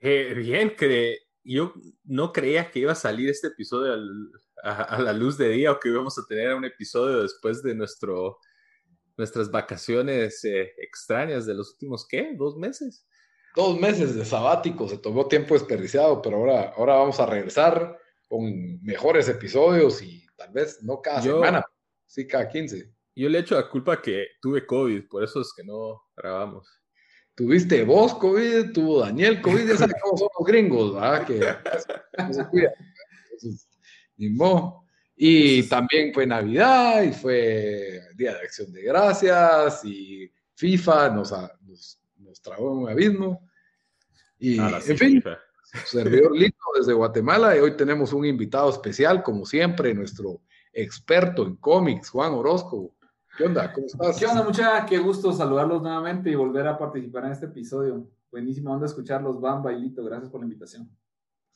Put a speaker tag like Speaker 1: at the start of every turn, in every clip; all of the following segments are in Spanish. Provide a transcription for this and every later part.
Speaker 1: Eh, bien, yo no creía que iba a salir este episodio a, la luz de día o que íbamos a tener un episodio después de nuestro, nuestras vacaciones eh, extrañas de los últimos, ¿qué? ¿Dos meses?
Speaker 2: Dos meses de sabático, se tomó tiempo desperdiciado, pero ahora, ahora vamos a regresar con mejores episodios y tal vez no cada semana, sí cada 15.
Speaker 1: Yo le echo la culpa que tuve COVID, por eso es que no grabamos.
Speaker 2: Tuviste vos COVID, tuvo Daniel COVID, ya sabes cómo son los gringos, ¿verdad? Que no se cuidan. Y también fue Navidad y fue Día de Acción de Gracias y FIFA nos, nos, nos tragó en un abismo. Y, en fin, servidor lindo desde Guatemala y hoy tenemos un invitado especial, como siempre, nuestro experto en cómics, Juan Orozco. ¿Qué onda? ¿Cómo estás?
Speaker 3: ¿Qué onda, mucha? Qué gusto saludarlos nuevamente y volver a participar en este episodio. Buenísimo onda escucharlos, Bamba y Lito. Gracias por la invitación.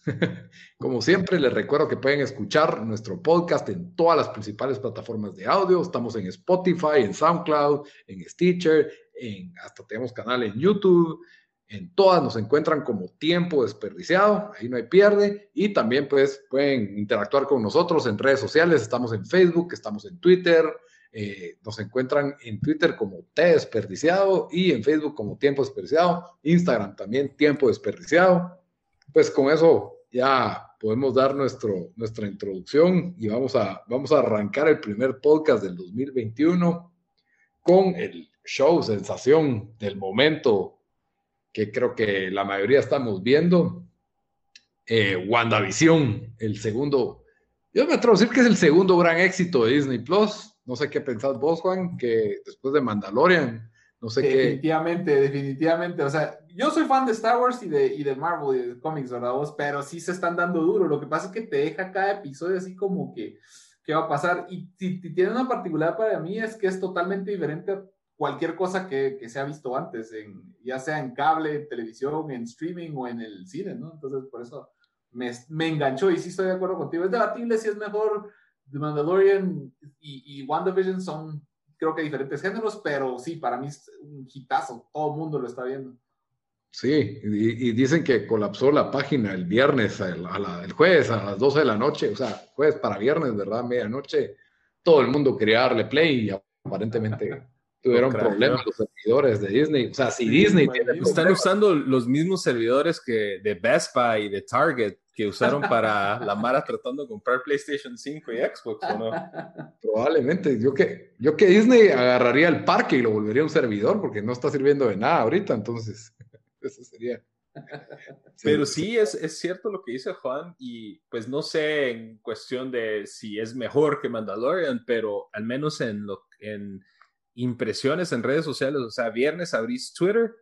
Speaker 2: Como siempre, les recuerdo que pueden escuchar nuestro podcast en todas las principales plataformas de audio. Estamos en Spotify, en SoundCloud, en Stitcher, en, hasta tenemos canal en YouTube. En todas nos encuentran como tiempo desperdiciado, ahí no hay pierde. Y también pues pueden interactuar con nosotros en redes sociales. Estamos en Facebook, estamos en Twitter, eh, nos encuentran en Twitter como T Desperdiciado y en Facebook como Tiempo Desperdiciado, Instagram también Tiempo Desperdiciado. Pues con eso ya podemos dar nuestro, nuestra introducción y vamos a, vamos a arrancar el primer podcast del 2021 con el show sensación del momento que creo que la mayoría estamos viendo. Eh, WandaVision, el segundo, yo me atrevo a decir que es el segundo gran éxito de Disney Plus no sé qué pensás vos, Juan, que después de Mandalorian, no sé
Speaker 3: qué. Definitivamente, definitivamente. O sea, yo soy fan de Star Wars y de, y de Marvel y de cómics, ¿verdad vos? Pero sí se están dando duro. Lo que pasa es que te deja cada episodio así como que, ¿qué va a pasar? Y si, tiene una particular para mí es que es totalmente diferente a cualquier cosa que, que se ha visto antes, en, ya sea en cable, en televisión, en streaming o en el cine, ¿no? Entonces, por eso me, me enganchó y sí estoy de acuerdo contigo. Es debatible si es mejor The Mandalorian y, y WandaVision son, creo que diferentes géneros, pero sí, para mí es un hitazo. Todo el mundo lo está viendo.
Speaker 2: Sí, y, dicen que colapsó la página el viernes, el, el, jueves a las 12 de la noche, o sea, jueves para viernes, ¿verdad? Medianoche. Todo el mundo quería darle play y aparentemente tuvieron problemas los servidores de Disney. O sea, si Disney tiene
Speaker 1: Están usando los mismos servidores que de Best Buy y de Target que usaron para la Mara tratando de comprar PlayStation 5 y Xbox, ¿o no?
Speaker 2: Probablemente. Yo que, yo que Disney agarraría el parque y lo volvería un servidor porque no está sirviendo de nada ahorita, entonces eso sería.
Speaker 1: Pero sí, es, es cierto lo que dice Juan y pues no sé en cuestión de si es mejor que Mandalorian, pero al menos en, lo, en impresiones en redes sociales, o sea, viernes abrís Twitter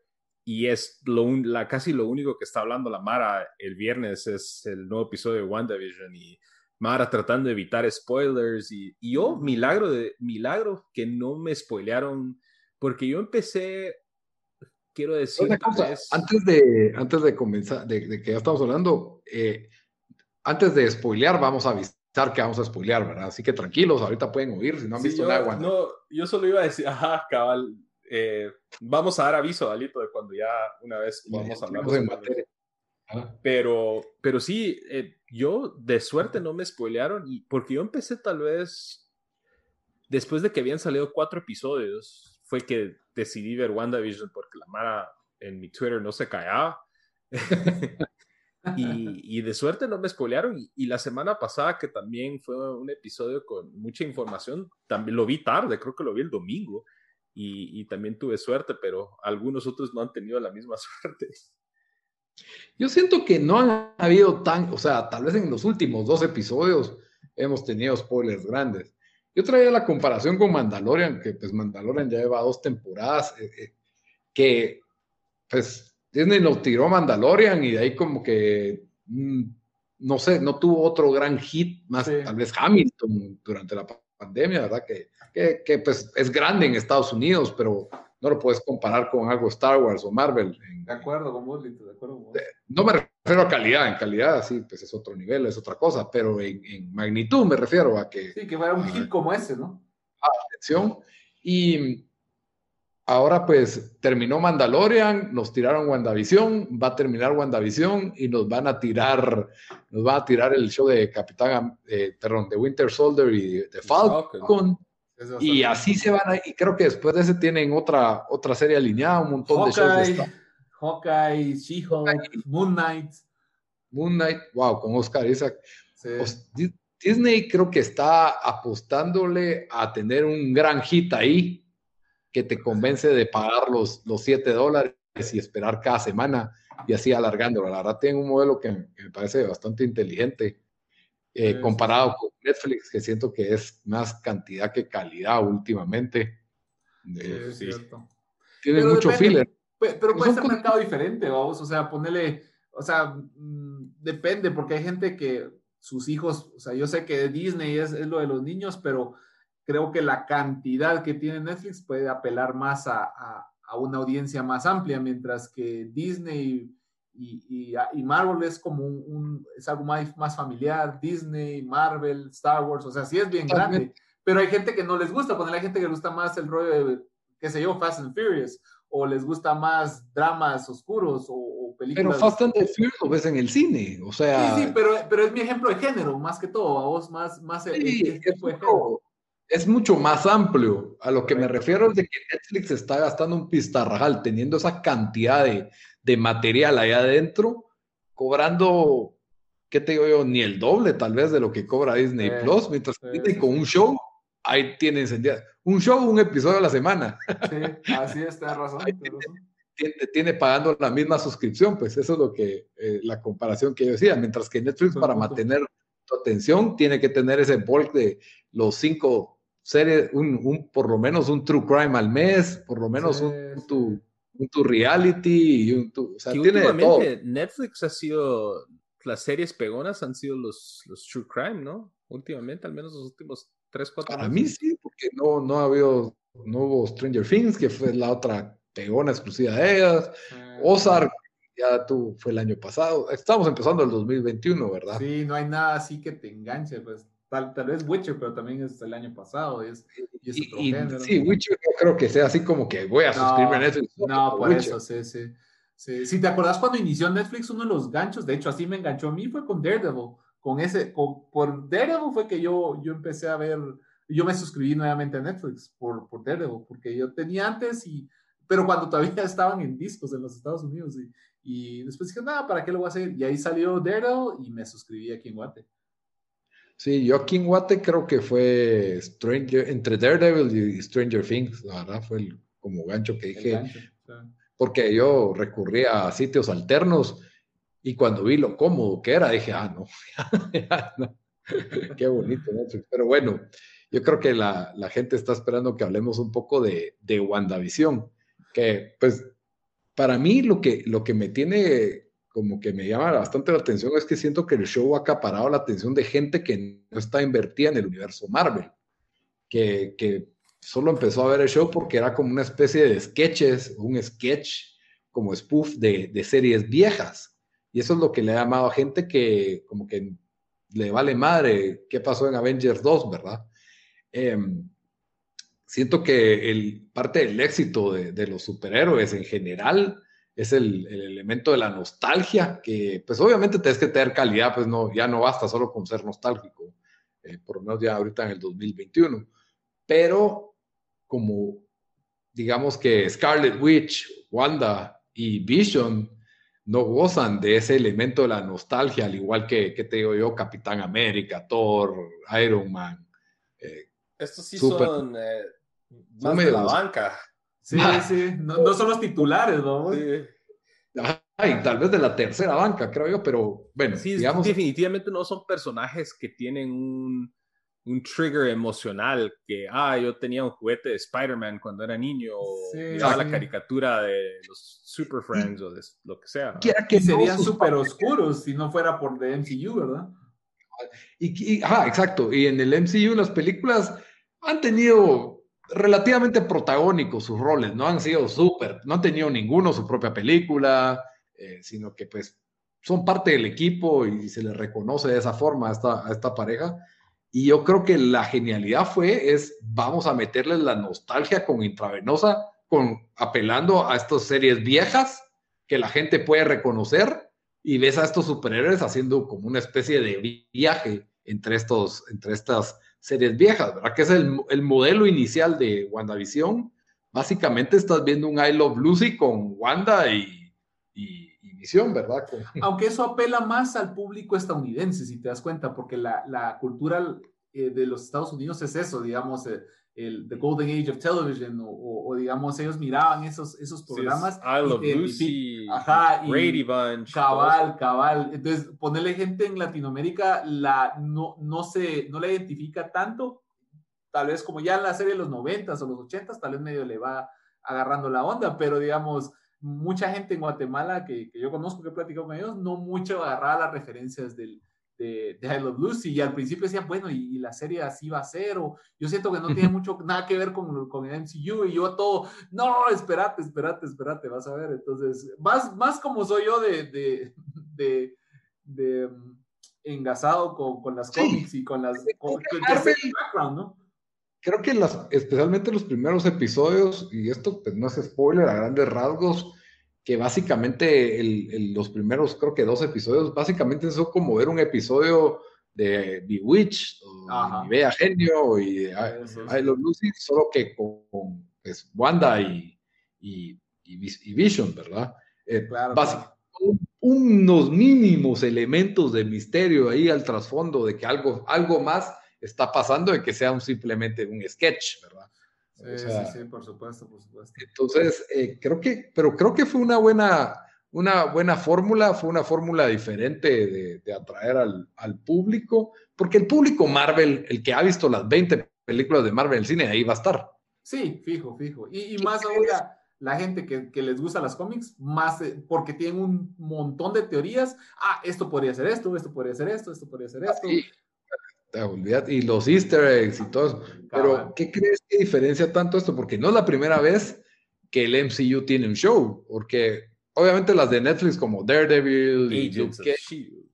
Speaker 1: y es lo la, casi lo único que está hablando la Mara el viernes es el nuevo episodio de WandaVision y Mara tratando de evitar spoilers y, y yo, milagro de milagro que no me spoilearon porque yo empecé quiero decir
Speaker 2: antes de antes de comenzar de, que ya estamos hablando eh, antes de spoilear vamos a avisar que vamos a spoilear verdad así que tranquilos ahorita pueden oír si no han visto nada
Speaker 1: no yo solo iba a decir ajá cabal eh, vamos a dar aviso, Alito, de cuando ya una vez vamos a hablar de Pero, pero sí, eh, yo de suerte no me spoilearon y porque yo empecé tal vez después de que habían salido cuatro episodios, fue que decidí ver WandaVision porque la Mara en mi Twitter no se callaba. y, de suerte no me spoilearon. Y, la semana pasada, que también fue un episodio con mucha información, también lo vi tarde, creo que lo vi el domingo. Y, también tuve suerte, pero algunos otros no han tenido la misma suerte.
Speaker 2: Yo siento que no han habido tan, o sea, tal vez en los últimos dos episodios hemos tenido spoilers grandes. Yo traía la comparación con Mandalorian, que pues Mandalorian ya lleva dos temporadas, eh, eh, que pues Disney nos tiró Mandalorian y de ahí como que, mm, no sé, no tuvo otro gran hit, más tal vez Hamilton durante la pandemia, ¿verdad? Que, que, que, pues es grande en Estados Unidos, pero no lo puedes comparar con algo Star Wars o Marvel.
Speaker 3: de acuerdo con vos, de acuerdo con
Speaker 2: No me refiero a calidad, en calidad sí, pues es otro nivel, es otra cosa, pero en, magnitud me refiero a que...
Speaker 3: Sí, que fuera un hit como ese, ¿no?
Speaker 2: Atención. Y ahora pues terminó Mandalorian, nos tiraron WandaVision, va a terminar WandaVision y nos van a tirar, nos va a tirar el show de Capitán, eh, perdón, de Winter Soldier y de Falcon. Y así se van a, y creo que después de ese tienen otra, otra serie alineada, un montón de shows.
Speaker 3: Hawkeye, She-Hulk, Moon Knight.
Speaker 2: Moon Knight, wow, con Oscar Isaac. Disney creo que está apostándole a tener un gran hit ahí que te convence de pagar los, los 7 dólares y esperar cada semana y así alargándolo. La verdad, tienen un modelo que me parece bastante inteligente eh, comparado con Netflix, que siento que es más cantidad que calidad últimamente.
Speaker 3: sí,
Speaker 2: Tiene mucho filler.
Speaker 3: Pero, puede ser un mercado diferente, vamos, o sea, ponerle, o sea, mm, depende, porque hay gente que sus hijos, o sea, yo sé que Disney es, es, lo de los niños, pero creo que la cantidad que tiene Netflix puede apelar más a, a, a una audiencia más amplia, mientras que Disney y, y, Marvel es como un, es algo más, más, familiar, Disney, Marvel, Star Wars, o sea, sí es bien grande, pero hay gente que no les gusta, poner hay gente que le gusta más el rollo de, qué sé yo, Fast and Furious, o les gusta más dramas oscuros o, películas.
Speaker 2: Pero Fast and Furious lo ves en el cine, o sea.
Speaker 3: Sí, sí, pero, pero es mi ejemplo de género, más que todo, a vos más, más
Speaker 2: sí, es, mucho más amplio. A lo que me refiero es de que Netflix está gastando un pistarrajal, teniendo esa cantidad de, de material allá adentro, cobrando, ¿qué te digo yo? Ni el doble tal vez de lo que cobra Disney Plus, mientras que con un show, ahí tiene encendidas. Un show, un episodio a la semana.
Speaker 3: Sí, así es, razón.
Speaker 2: Tiene, tiene, pagando la misma suscripción, pues eso es lo que, eh, la comparación que yo decía, mientras que Netflix para mantener tu atención tiene que tener ese bulk de los cinco series, un, un, por lo menos un true crime al mes, por lo menos un, tu, un tu reality y un tu, o sea, tiene todo.
Speaker 1: Netflix ha sido, las series pegonas han sido los, los true crime, ¿no? Últimamente, al menos los últimos tres, cuatro
Speaker 2: Para mí sí, porque no, no ha habido, no hubo Stranger Things, que fue la otra pegona exclusiva de ellas. Ah. Ozark, ya tú, fue el año pasado. Estamos empezando el 2021, ¿verdad?
Speaker 3: Sí, no hay nada así que te enganche, pues. Tal, tal, vez Witcher, pero también es el año pasado. Y es, y es otro género.
Speaker 2: Sí, Witcher no creo que sea así como que voy a suscribirme a Netflix.
Speaker 3: No, por eso, sí, sí, sí. Si te acordás cuando inició Netflix, uno de los ganchos, de hecho, así me enganchó a mí, fue con Daredevil. Con ese, con, por Daredevil fue que yo, yo empecé a ver, yo me suscribí nuevamente a Netflix por, por Daredevil, porque yo tenía antes y, pero cuando todavía estaban en discos en los Estados Unidos y, y después dije, nada, ¿para qué lo voy a hacer? Y ahí salió Daredevil y me suscribí aquí en Guate.
Speaker 2: Sí, yo aquí en Guate creo que fue Stranger, entre Daredevil y Stranger Things, la verdad fue como gancho que dije, porque yo recurría a sitios alternos y cuando vi lo cómodo que era, dije, ah, no, qué bonito, Pero bueno, yo creo que la, la, gente está esperando que hablemos un poco de, de WandaVision, que pues para mí lo que, lo que me tiene como que me llama bastante la atención es que siento que el show ha acaparado la atención de gente que no está invertida en el universo Marvel, que, que solo empezó a ver el show porque era como una especie de sketches, un sketch como spoof de, de series viejas. Y eso es lo que le ha llamado a gente que como que le vale madre qué pasó en Avengers 2, ¿verdad? Em, siento que el, parte del éxito de, de, los superhéroes en general es el, elemento de la nostalgia, que pues obviamente tienes que tener calidad, pues no, ya no basta solo con ser nostálgico, eh, por lo menos ya ahorita en el 2021. pero como digamos que Scarlet Witch, Wanda y Vision no gozan de ese elemento de la nostalgia, al igual que, que te digo yo, Capitán América, Thor, Iron Man.
Speaker 1: Eh, Estos sí son eh, más de la banca.
Speaker 3: Sí, sí, no, son los titulares, ¿no? Sí.
Speaker 2: Ay, tal vez de la tercera banca, creo yo, pero bueno,
Speaker 1: sí, digamos... definitivamente no son personajes que tienen un, un trigger emocional que, ah, yo tenía un juguete de Spider-Man cuando era niño, o la caricatura de los Super Friends o de lo que sea.
Speaker 3: Que serían súper oscuros si no fuera por the MCU, ¿verdad?
Speaker 2: Y, exacto. Y en el MCU las películas han tenido relativamente protagónicos sus roles, no han sido súper, no han tenido ninguno su propia película, eh, sino que pues son parte del equipo y se les reconoce de esa forma a esta, esta pareja. Y yo creo que la genialidad fue, es, vamos a meterles la nostalgia con intravenosa, con, apelando a estas series viejas que la gente puede reconocer y ves a estos superhéroes haciendo como una especie de viaje entre, estos, entre estas series viejas, ¿verdad? Que es el, el modelo inicial de WandaVision. Básicamente estás viendo un I Love Lucy con Wanda y, y, Vision, ¿verdad?
Speaker 3: Aunque eso apela más al público estadounidense, si te das cuenta, porque la, la cultura eh, de los Estados Unidos es eso, digamos, eh, el The Golden Age of Television, o, digamos, ellos miraban esos, esos programas.
Speaker 1: I Love Lucy, ajá, Brady Bunch.
Speaker 3: Cabal, cabal. Entonces, ponerle gente en Latinoamérica la, no, no, se, no la identifica tanto, tal vez como ya en la serie de los 90 o los 80 tal vez medio le va agarrando la onda, pero digamos, mucha gente en Guatemala que, que yo conozco, que he platicado con ellos, no mucho agarraba las referencias del, de, de I Love Lucy y al principio decían, bueno, y, la serie así va a ser, o yo siento que no tiene mucho, nada que ver con, con el MCU y yo todo, no, espérate, espérate, espérate, vas a ver. Entonces, más, más como soy yo de, de, de, de mm, engasado con, con, las cómics y con las... Con,
Speaker 2: background, ¿no? Creo que las, especialmente los primeros episodios, y esto pues no es spoiler a grandes rasgos, que básicamente los primeros, creo que dos episodios, básicamente son como ver un episodio de Bewitched, o de Bea Genio y de I, Love Lucy, solo que con, pues, Wanda y, y, Vision, ¿verdad? Eh, unos mínimos elementos de misterio ahí al trasfondo de que algo, algo más está pasando de que sea un, simplemente un sketch, ¿verdad?
Speaker 3: Sí, sí, por supuesto, por supuesto.
Speaker 2: Entonces, eh, creo que, pero creo que fue una buena, una buena fórmula, fue una fórmula diferente de, atraer al, al, público, porque el público Marvel, el que ha visto las 20 películas de Marvel en el cine, ahí va a estar.
Speaker 3: Sí, fijo, fijo. Y, y más ahora, la gente que, que, les gusta las cómics, más eh, porque tienen un montón de teorías. Ah, esto podría ser esto, esto podría ser esto, esto podría ser esto
Speaker 2: y los easter eggs y todo eso. Pero, ¿qué crees que diferencia tanto esto? Porque no es la primera vez que el MCU tiene un show, porque obviamente las de Netflix como Daredevil
Speaker 1: Agents of Shield.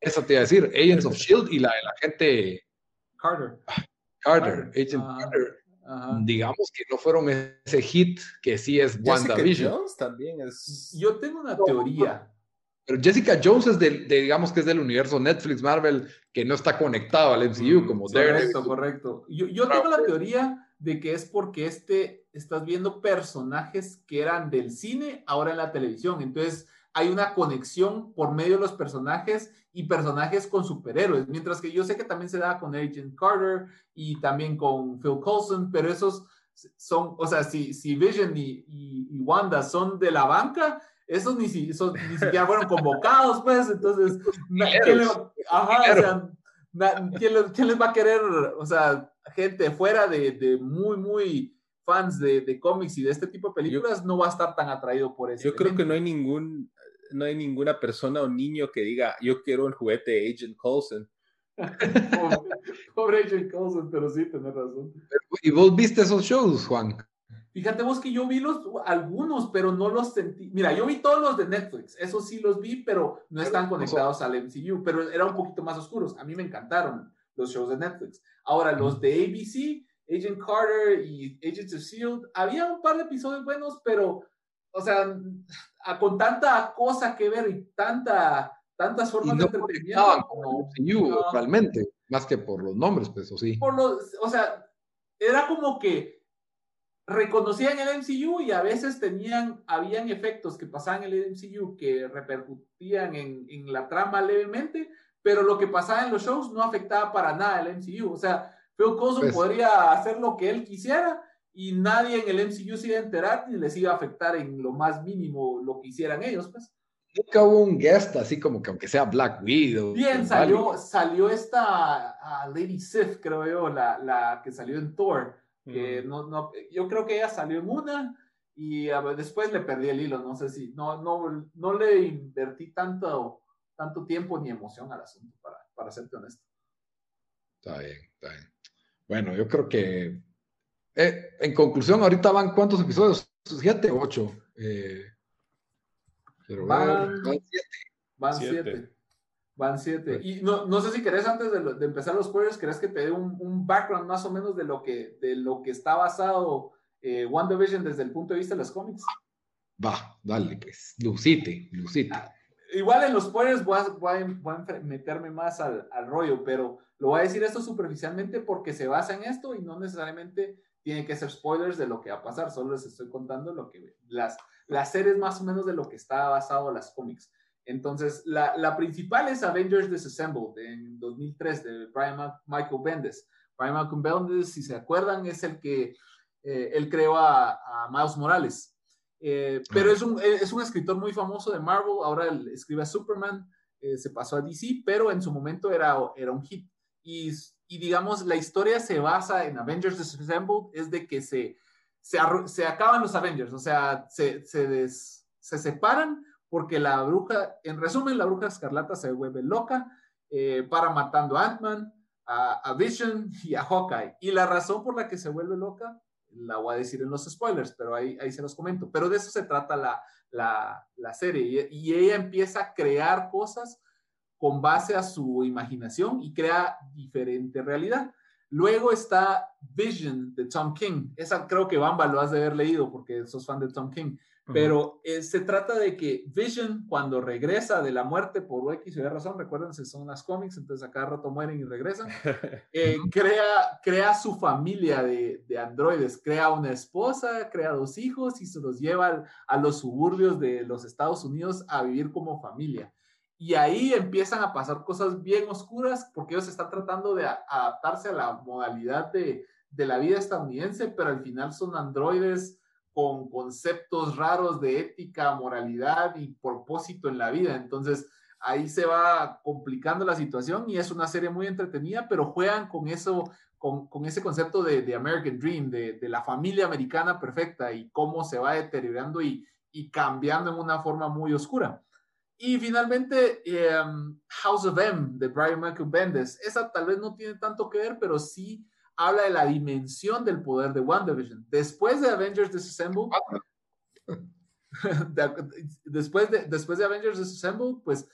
Speaker 2: Eso te iba a decir, Agents of Shield y la de la gente
Speaker 3: Carter.
Speaker 2: Carter, Agent Carter. Digamos que no fueron ese hit que sí es WandaVision.
Speaker 1: también es.
Speaker 3: Yo tengo una teoría.
Speaker 2: Pero Jessica Jones es de, digamos que es del universo Netflix, Marvel, que no está conectado al MCU mm, como
Speaker 3: Correcto, correcto. Yo, yo tengo la teoría de que es porque este, estás viendo personajes que eran del cine, ahora en la televisión. Entonces, hay una conexión por medio de los personajes y personajes con superhéroes. Mientras que yo sé que también se da con Agent Carter y también con Phil Coulson, pero esos son, o sea, si, si Vision y, y Wanda son de la banca, esos ni, ni siquiera fueron convocados, pues, entonces, ¿quién, les, va a querer, o sea, gente fuera de, muy, muy fans de, cómics y de este tipo de películas, no va a estar tan atraído por eso.
Speaker 1: Yo creo que no hay ningún, no hay ninguna persona o niño que diga, yo quiero el juguete de Agent Coulson.
Speaker 3: pobre, Agent Coulson, pero sí, tenés razón.
Speaker 2: ¿Y vos viste esos shows, Juan?
Speaker 3: Fíjate vos que yo vi los, algunos, pero no los sentí. Mira, yo vi todos los de Netflix, esos sí los vi, pero no están conectados al MCU, pero eran un poquito más oscuros. A mí me encantaron los shows de Netflix. Ahora, los de ABC, Agent Carter y Agents of Shield, había un par de episodios buenos, pero, o sea, con tanta cosa que ver y tanta, tantas formas de
Speaker 2: entretenimiento. como MCU, realmente, más que por los nombres, pues, o sí.
Speaker 3: Por los, o sea, era como que reconocían el MCU y a veces tenían, habían efectos que pasaban en el MCU que repercutían en, en la trama levemente, pero lo que pasaba en los shows no afectaba para nada el MCU. O sea, Phil Coulson pues podría hacer lo que él quisiera y nadie en el MCU se iba a enterar ni les iba a afectar en lo más mínimo lo que hicieran ellos, pues.
Speaker 2: Nunca hubo un guest así como que aunque sea Black Widow.
Speaker 3: Bien, salió, salió esta Lady Sif, creo yo, la, la que salió en Thor. Que no, no, yo creo que ella salió en una y después le perdí el hilo. No sé si, no, no, no le invertí tanto, tanto tiempo ni emoción al asunto, para, para serte honesto.
Speaker 2: Está bien, está bien. Bueno, yo creo que eh, en conclusión, ahorita van cuántos episodios? Siete, ocho. Eh,
Speaker 3: van, siete. Van siete. Van siete. Y no, no, sé si querés, antes de, empezar los spoilers, querés que te dé un, un, background más o menos de lo que, de lo que está basado eh, WandaVision desde el punto de vista de los cómics.
Speaker 2: Va, dale, pues. Lucite, lucite. Ah,
Speaker 3: igual en los spoilers voy a, voy a, meterme más al, al, rollo, pero lo voy a decir esto superficialmente porque se basa en esto y no necesariamente tiene que ser spoilers de lo que va a pasar, solo les estoy contando lo que las, las series más o menos de lo que está basado las cómics. Entonces, la, la principal es Avengers Disassembled en 2003 de Brian Michael Bendis. Brian Michael Bendis, si se acuerdan, es el que eh, él creó a, a Miles Morales. Eh, pero es un, es un escritor muy famoso de Marvel, ahora él escribe a Superman, eh, se pasó a DC, pero en su momento era, era un hit. Y y digamos, la historia se basa en Avengers Disassembled, es de que se, se, se acaban los Avengers, o sea, se, se, se, separan porque la bruja, en resumen, la bruja escarlata se vuelve loca, eh, para matando a Ant-Man, a, Vision y a Hawkeye. Y la razón por la que se vuelve loca, la voy a decir en los spoilers, pero ahí, ahí se los comento. Pero de eso se trata la, la, la serie. Y, y ella empieza a crear cosas con base a su imaginación y crea diferente realidad. Luego está Vision de Tom King. Esa creo que Bamba lo has de haber leído porque sos fan de Tom King. Pero eh, se trata de que Vision, cuando regresa de la muerte por X y Y razón, recuerden, son las cómics, entonces a cada rato mueren y regresan, eh, crea, crea su familia de, de, androides, crea una esposa, crea dos hijos y se los lleva a los suburbios de los Estados Unidos a vivir como familia. Y ahí empiezan a pasar cosas bien oscuras porque ellos están tratando de adaptarse a la modalidad de, de la vida estadounidense, pero al final son androides con conceptos raros de ética, moralidad y propósito en la vida. Entonces, ahí se va complicando la situación y es una serie muy entretenida, pero juegan con eso, con, ese concepto de, American Dream, de, la familia americana perfecta y cómo se va deteriorando y, cambiando en una forma muy oscura. Y finalmente, em, House of M de Brian Michael Bendis. Esa tal vez no tiene tanto que ver, pero sí habla de la dimensión del poder de WandaVision. Después de Avengers Disassemble, después, de, después de Avengers Disassemble, pues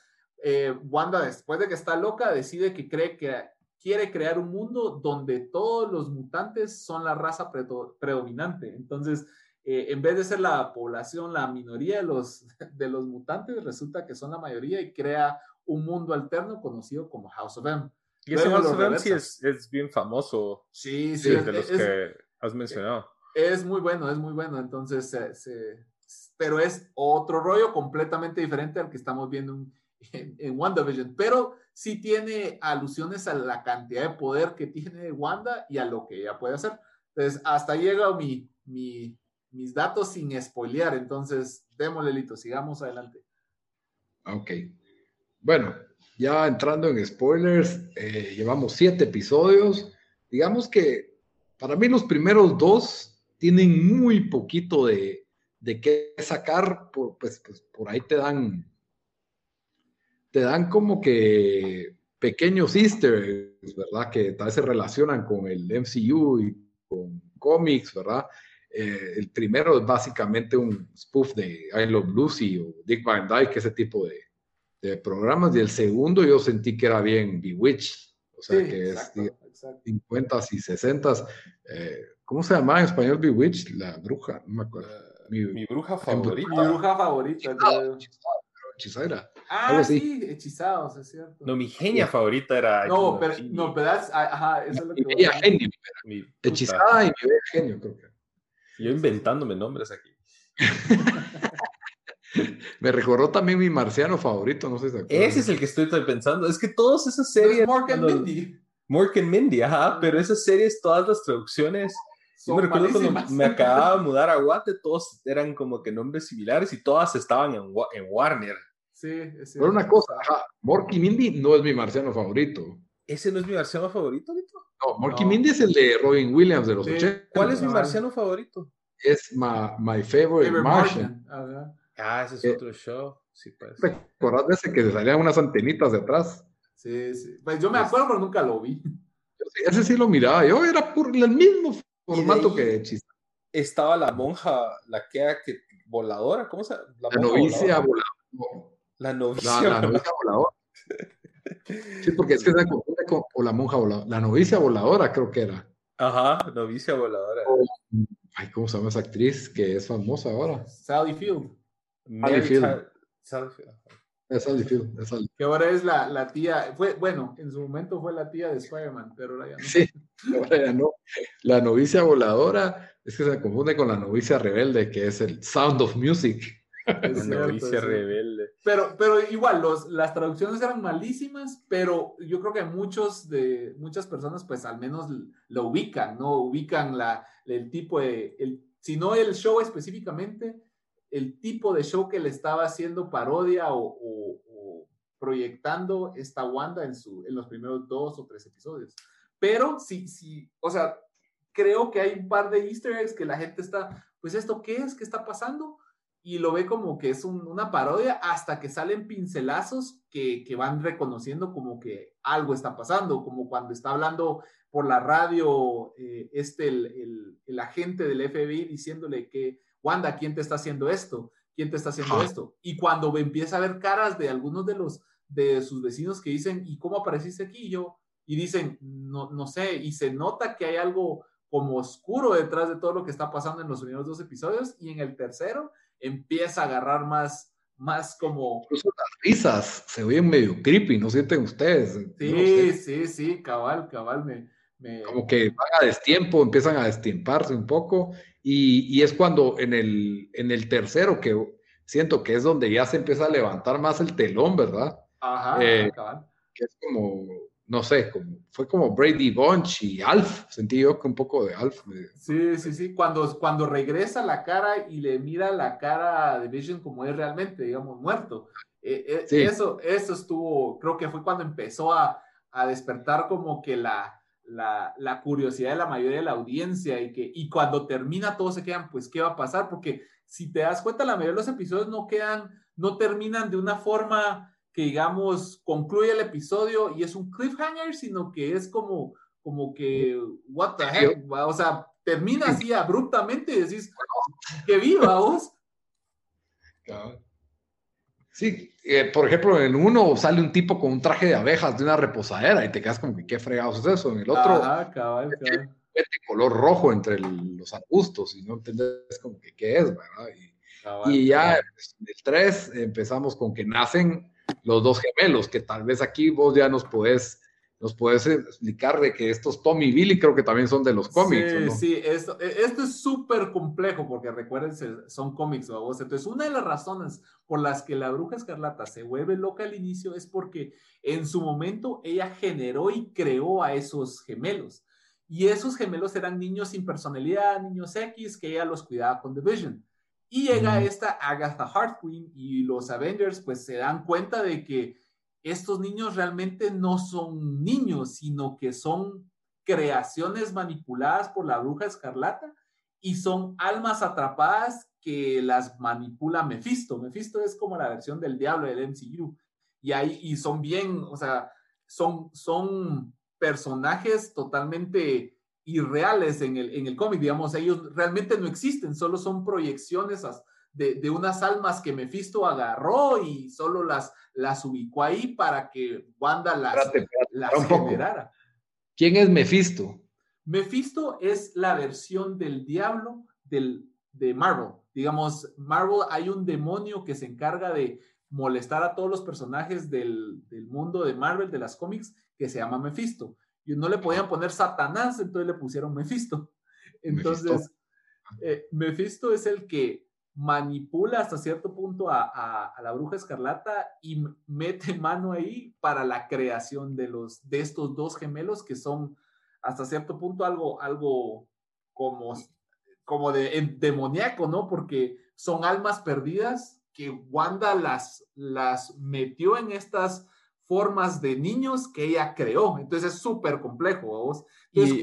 Speaker 3: eh, Wanda, después de que está loca, decide que cree que quiere crear un mundo donde todos los mutantes son la raza predominante. Entonces, eh, en vez de ser la población, la minoría de los, de los mutantes, resulta que son la mayoría y crea un mundo alterno conocido como House of M.
Speaker 1: Y ese M sí es, es, bien famoso.
Speaker 3: Sí, sí.
Speaker 1: de los que has mencionado.
Speaker 3: Es muy bueno, es muy bueno. Entonces, pero es otro rollo completamente diferente al que estamos viendo en, en, WandaVision. Pero sí tiene alusiones a la cantidad de poder que tiene Wanda y a lo que ella puede hacer. Entonces, hasta ahí llega mi, mi, mis datos sin spoilear. Entonces, démosle, Lito, sigamos adelante.
Speaker 2: Ok. Bueno, ya entrando en spoilers, eh, llevamos siete episodios. Digamos que para mí los primeros dos tienen muy poquito de, de qué sacar, por, pues, pues por ahí te dan, te dan como que pequeños easter ¿verdad? Que tal vez se relacionan con el MCU y con cómics, ¿verdad? Eh, el primero es básicamente un spoof de I Love Lucy o Dick Van Dyke, ese tipo de, de programas. Y el segundo yo sentí que era bien Bewitched, o sea, que es 50 y 60. Eh, ¿Cómo se llama en español Bewitched? La bruja, no me acuerdo.
Speaker 1: Mi, bruja favorita.
Speaker 3: Mi bruja favorita.
Speaker 2: hechicera.
Speaker 3: Ah, sí, hechizados, es cierto.
Speaker 1: No, mi genia favorita era.
Speaker 3: No, pero, no, pero ajá, eso es lo que.
Speaker 2: Mi bella genio. hechizada y mi bella genio, creo que.
Speaker 1: Yo inventándome nombres aquí.
Speaker 2: Me recordó también mi marciano favorito, no sé si
Speaker 1: Ese es el que estoy pensando. Es que todas esas series.
Speaker 3: Mork and Mindy.
Speaker 1: Mork and Mindy, ajá, pero esas series, todas las traducciones. Yo me recuerdo cuando me acababa de mudar a Guate, todos eran como que nombres similares y todas estaban en, en Warner.
Speaker 3: Sí, es
Speaker 2: Pero una cosa, ajá, Mork Mindy no es mi marciano favorito.
Speaker 1: ¿Ese no es mi marciano favorito, Lito?
Speaker 2: No, Mork Mindy es el de Robin Williams de los 80.
Speaker 1: ¿Cuál es mi marciano favorito?
Speaker 2: Es My, Favorite, Martian.
Speaker 1: Ah, ese es eh, otro show. Sí, pues. ¿Te
Speaker 2: acordás de ese que se salían unas antenitas de atrás?
Speaker 3: Sí, sí. Pues yo me acuerdo, pero nunca lo vi.
Speaker 2: ese sí lo miraba. Yo era por el mismo formato que chiste.
Speaker 1: Estaba la monja, la que, que voladora, ¿cómo se llama?
Speaker 2: La, novicia voladora.
Speaker 1: La novicia, la,
Speaker 2: novicia voladora. Sí, porque es que se confunde con o la monja voladora. La novicia voladora creo que era.
Speaker 1: Ajá, novicia voladora.
Speaker 2: ay, ¿cómo se llama esa actriz que es famosa ahora?
Speaker 3: Sally Field.
Speaker 2: Sally Field. Es Sally Field,
Speaker 3: Que ahora es la, la, tía, fue, bueno, en su momento fue la tía de Spider-Man, pero ahora ya no.
Speaker 2: Sí, ahora ya no. La novicia voladora es que se confunde con la novicia rebelde, que es el Sound of Music.
Speaker 1: la novicia rebelde.
Speaker 3: Pero, pero igual, los, las traducciones eran malísimas, pero yo creo que muchos de, muchas personas, pues al menos lo ubican, ¿no? Ubican la, el tipo de, el, si no el show específicamente, el tipo de show que le estaba haciendo parodia o, proyectando esta Wanda en, su, en los primeros dos o tres episodios. Pero sí, sí, o sea, creo que hay un par de easter eggs que la gente está, pues esto, ¿qué es? ¿Qué está pasando? Y lo ve como que es una parodia hasta que salen pincelazos que, que, van reconociendo como que algo está pasando, como cuando está hablando por la radio eh, este, el, el, el agente del FBI diciéndole que Wanda, ¿quién te está haciendo esto? ¿Quién te está haciendo esto? Y cuando empieza a ver caras de algunos de los de sus vecinos que dicen, ¿y cómo apareciste aquí? Y yo, y dicen, no, no sé, y se nota que hay algo como oscuro detrás de todo lo que está pasando en los primeros dos episodios, y en el tercero empieza a agarrar más, más como...
Speaker 2: Incluso las risas se oyen medio creepy, ¿no sienten ustedes?
Speaker 3: Sí, sí, sí, cabal, cabal, me,
Speaker 2: como que van a destiempo, empiezan a destiemparse un poco y, es cuando en el, en el tercero que siento que es donde ya se empieza a levantar más el telón, ¿verdad?
Speaker 3: Ajá, eh,
Speaker 2: que es como, no sé, como, fue como Brady Bunch y Alf, sentí yo que un poco de Alf.
Speaker 3: Sí, sí, sí, cuando, cuando regresa la cara y le mira la cara de Vision como es realmente, digamos, muerto. Eh, eh, eso, eso estuvo, creo que fue cuando empezó a, a despertar como que la, la, curiosidad de la mayoría de la audiencia y que y cuando termina todos se quedan, pues, ¿qué va a pasar? Porque si te das cuenta, la mayoría de los episodios no quedan, no terminan de una forma que, digamos, concluye el episodio y es un cliffhanger, sino que es como, como que, what the heck, o sea, termina así abruptamente y decís, que viva vos.
Speaker 2: Sí, eh, por ejemplo, en uno sale un tipo con un traje de abejas de una reposadera y te quedas como que qué fregados es eso. En el otro,
Speaker 3: Ajá, cabal, cabal.
Speaker 2: color rojo entre los arbustos y no entendés como que qué es, ¿verdad? Y, ya en el 3 empezamos con que nacen los dos gemelos, que tal vez aquí vos ya nos podés ¿Nos puedes explicar de que estos Tommy y Billy creo que también son de los cómics?
Speaker 3: Sí, sí, esto, e, esto es súper complejo porque recuerden, son cómics, vos. Entonces, una de las razones por las que la bruja escarlata se vuelve loca al inicio es porque en su momento ella generó y creó a esos gemelos. Y esos gemelos eran niños sin personalidad, niños X, que ella los cuidaba con The Vision. Y llega esta Agatha Queen y los Avengers pues se dan cuenta de que estos niños realmente no son niños, sino que son creaciones manipuladas por la bruja escarlata y son almas atrapadas que las manipula Mephisto. Mephisto es como la versión del diablo del MCU. Y ahí y son bien, o sea, son, son personajes totalmente irreales en el, en el cómic, digamos, ellos realmente no existen, solo son proyecciones de, unas almas que Mephisto agarró y solo las, las ubicó ahí para que Wanda las, generara.
Speaker 2: ¿Quién es Mephisto?
Speaker 3: Mephisto es la versión del diablo del, de Marvel. Digamos, Marvel hay un demonio que se encarga de, molestar a todos los personajes del, del mundo de Marvel, de las cómics, que se llama Mephisto. Y no le podían poner Satanás, entonces le pusieron Mephisto. Entonces, eh, Mephisto es el que manipula hasta cierto punto a, la bruja escarlata y mete mano ahí para la creación de, los, de estos dos gemelos que son hasta cierto punto algo, algo como, como de demoníaco, ¿no? Porque son almas perdidas que Wanda las, las metió en estas formas de niños que ella creó. Entonces es súper complejo. Entonces,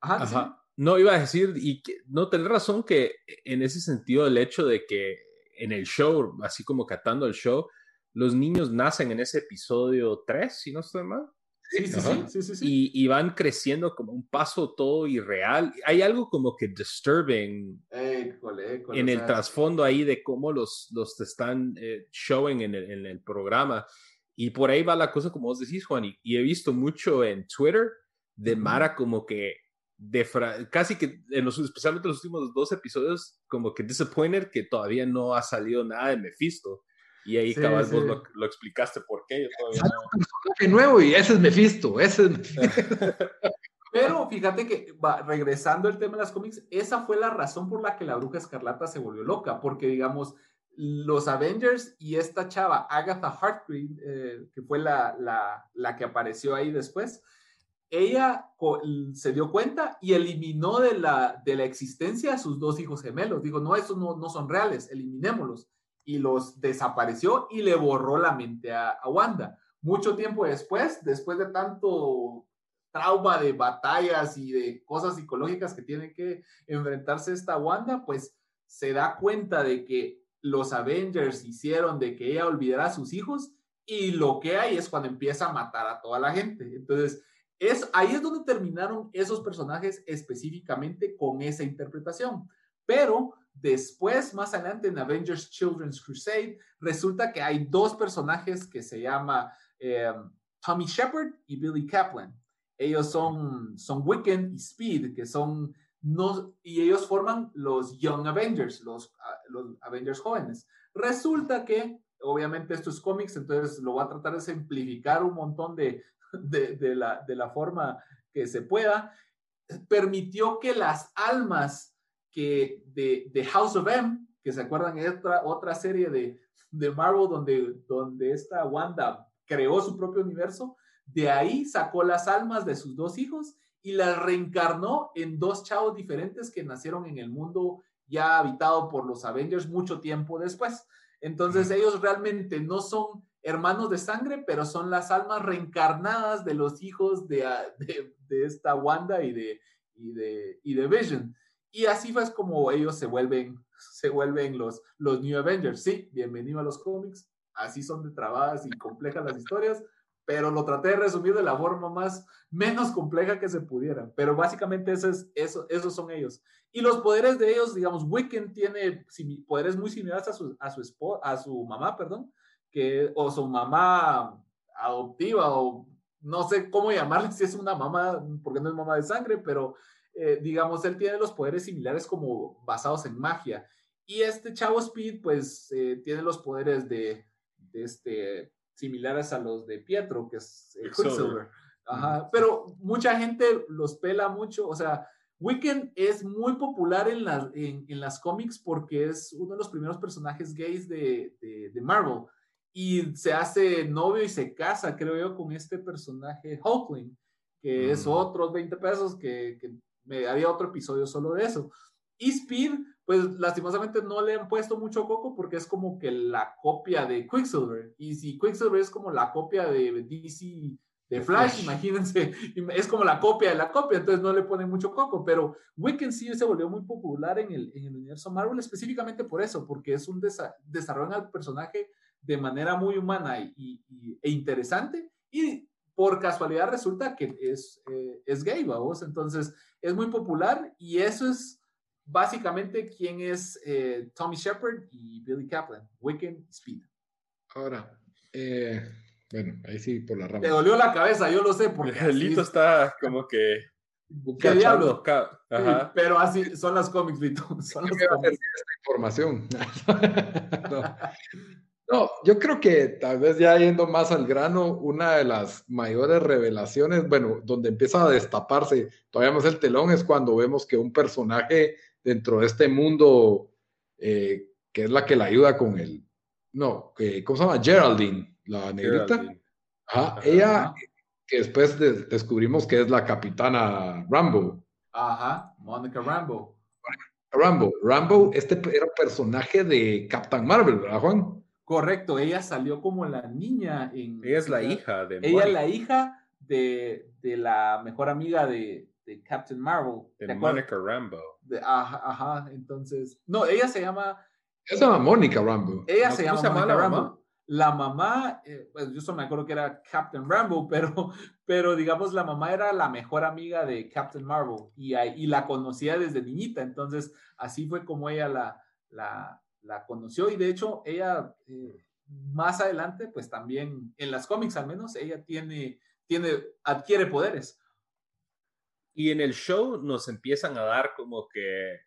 Speaker 1: Ajá, no, iba a decir, y que, no, tener razón que en ese sentido el hecho de que en el show, así como catando el show, los niños nacen en ese episodio 3, si no estoy mal.
Speaker 3: Sí, sí, sí, sí, sí,
Speaker 1: Y, van creciendo como un paso todo irreal. Hay algo como que disturbing en el trasfondo ahí de cómo los, los te están eh, showing en el, en el, programa. Y por ahí va la cosa, como vos decís, Juan. Y, y he visto mucho en Twitter de Mara como que de casi que en los, especialmente los últimos dos episodios, como que disappointed que todavía no ha salido nada de Mephisto. Y ahí sí, vos lo, explicaste por qué. Yo todavía no...
Speaker 2: un personaje nuevo y ese es Mephisto. Ese es
Speaker 3: Pero fíjate que, va, regresando al tema de las cómics, esa fue la razón por la que la bruja escarlata se volvió loca, porque digamos, los Avengers y esta chava, Agatha Hartgreen, eh, que fue la, la, la, que apareció ahí después, ella se dio cuenta y eliminó de la, de la existencia a sus dos hijos gemelos. Dijo, no, esos no, no son reales, eliminémoslos. Y los desapareció y le borró la mente a, Wanda. Mucho tiempo después, después de tanto trauma de batallas y de cosas psicológicas que tiene que enfrentarse esta Wanda, pues se da cuenta de que los Avengers hicieron de que ella olvidara a sus hijos y lo que hay es cuando empieza a matar a toda la gente. Entonces, es, ahí es donde terminaron esos personajes específicamente con esa interpretación. Pero después, más adelante en Avengers Children's Crusade, resulta que hay dos personajes que se llama eh, Tommy Shepard y Billy Kaplan. Ellos son, son Wiccan y Speed, que son no, y ellos forman los Young Avengers, los, ah, Avengers jóvenes. Resulta que, obviamente, esto es cómics, entonces lo voy a tratar de simplificar un montón de, de, la, de la forma que se pueda, permitió que las almas que de, House of M, que se acuerdan, es otra, otra serie de, de Marvel donde, donde esta Wanda creó su propio universo, de ahí sacó las almas de sus dos hijos y las reencarnó en dos chavos diferentes que nacieron en el mundo ya habitado por los Avengers mucho tiempo después. Entonces ellos realmente no son hermanos de sangre, pero son las almas reencarnadas de los hijos de, ah, de, esta Wanda y de, y de, y de Vision. Y así fue como ellos se vuelven, se vuelven los, los New Avengers. Sí, bienvenido a los cómics. Así son de trabadas y complejas las historias, pero lo traté de resumir de la forma más, menos compleja que se pudiera. Pero básicamente eso es, eso, esos son ellos. Y los poderes de ellos, digamos, Wiccan tiene poderes muy similares a su, a su, a su mamá, perdón, que, o su mamá adoptiva, o no sé cómo llamarle, si es una mamá, porque no es mamá de sangre, pero eh, digamos, él tiene los poderes similares como basados en magia. Y este chavo Speed, pues, eh, tiene los poderes de, este, similares a los de Pietro, que es el Quicksilver. Ajá, pero mucha gente los pela mucho, o sea, Wiccan es muy popular en, en, las cómics porque es uno de los primeros personajes gays de, de, de Marvel y se hace novio y se casa, creo yo, con este personaje Hulkling, que es mm. otros 20 pesos, que, que me haría otro episodio solo de eso. Y Speed, pues lastimosamente no le han puesto mucho coco porque es como que la copia de Quicksilver. Y si Quicksilver es como la copia de DC de Flash, imagínense, es como la copia de la copia, entonces no le ponen mucho coco, pero Wiccan sí se volvió muy popular en el, en el universo Marvel específicamente por eso, porque es un desarrollo al personaje de manera muy humana y, e interesante. Y por casualidad resulta que es, eh, es gay, vamos. Entonces es muy popular y eso es básicamente quién es eh, Tommy Shepard y Billy Kaplan, Wiccan Speed.
Speaker 2: Ahora, eh, bueno, ahí sí por la rama.
Speaker 3: Te dolió la cabeza, yo lo sé, porque.
Speaker 1: El Lito está como que.
Speaker 3: ¿Qué diablo? pero así son las cómics, Lito. Son
Speaker 2: las esta información? No, yo creo que tal vez ya yendo más al grano, una de las mayores revelaciones, bueno, donde empieza a destaparse todavía más el telón es cuando vemos que un personaje dentro de este mundo, eh, que es la que la ayuda con el, no, ¿cómo se llama? Geraldine, la negrita. Ajá, ella, que después descubrimos que es la capitana Rambo.
Speaker 3: Ajá, Monica Rambo.
Speaker 2: Rambo, Rambo, este era un personaje de Captain Marvel, ¿verdad, Juan?
Speaker 3: Correcto, ella salió como la niña en...
Speaker 1: Ella es la hija de...
Speaker 3: Ella es la hija de, la mejor amiga de, Captain Marvel.
Speaker 1: De Monica Rambo.
Speaker 3: ajá, ajá, entonces... No, ella se llama...
Speaker 2: Ella se llama Monica Rambo.
Speaker 3: Ella se llama Monica Rambo. La mamá, eh, pues yo solo me acuerdo que era Captain Rambo, pero, pero digamos la mamá era la mejor amiga de Captain Marvel y, y la conocía desde niñita, entonces así fue como ella la, la, la conoció y de hecho ella eh, más adelante, pues también en las cómics al menos, ella tiene, tiene, adquiere poderes.
Speaker 1: Y en el show nos empiezan a dar como que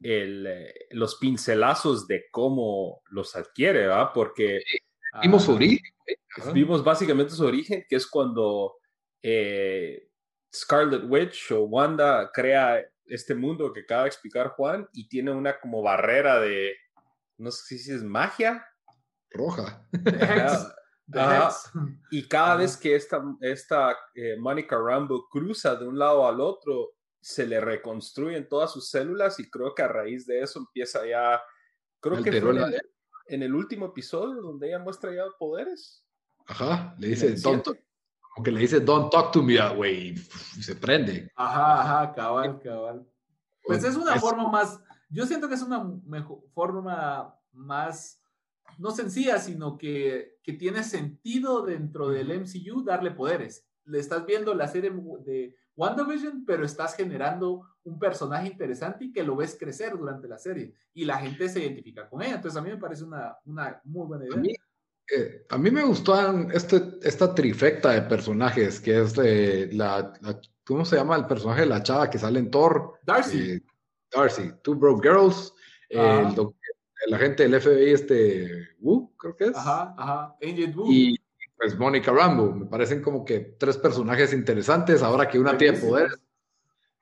Speaker 1: el, eh, los pincelazos de cómo los adquiere, ¿va? Porque...
Speaker 2: vimos su origen.
Speaker 1: Vimos básicamente su origen, que es cuando eh, Scarlet Witch o Wanda crea este mundo que acaba de explicar Juan y tiene una como barrera de, no sé si es magia.
Speaker 2: Roja.
Speaker 1: Y cada vez que esta, esta eh, Monica Rambo cruza de un lado al otro, se le reconstruyen todas sus células y creo que a raíz de eso empieza ya, creo que fue en, el, último episodio donde ella muestra ya poderes.
Speaker 2: Ajá, le dice, don't, como que le dice, don't talk to me, güey, y se prende.
Speaker 3: Ajá, ajá, cabal, cabal. Pues es una forma más, yo siento que es una mejor, forma más, no sencilla, sino que, que tiene sentido dentro del MCU darle poderes. Le estás viendo la serie de WandaVision, pero estás generando un personaje interesante y que lo ves crecer durante la serie. Y la gente se identifica con ella. Entonces a mí me parece una, una muy buena idea.
Speaker 2: A mí, eh, a mí me gustó este, esta trifecta de personajes, que es de la, ¿cómo se llama el personaje de la chava que sale en Thor?
Speaker 3: Darcy.
Speaker 2: Eh, Darcy, Two Broke Girls, el, el, agente del FBI, este, Wu, creo que es.
Speaker 3: Ajá, ajá, Agent Wu.
Speaker 2: Y pues Mónica Rambo, me parecen como que tres personajes interesantes, ahora que una tiene poder,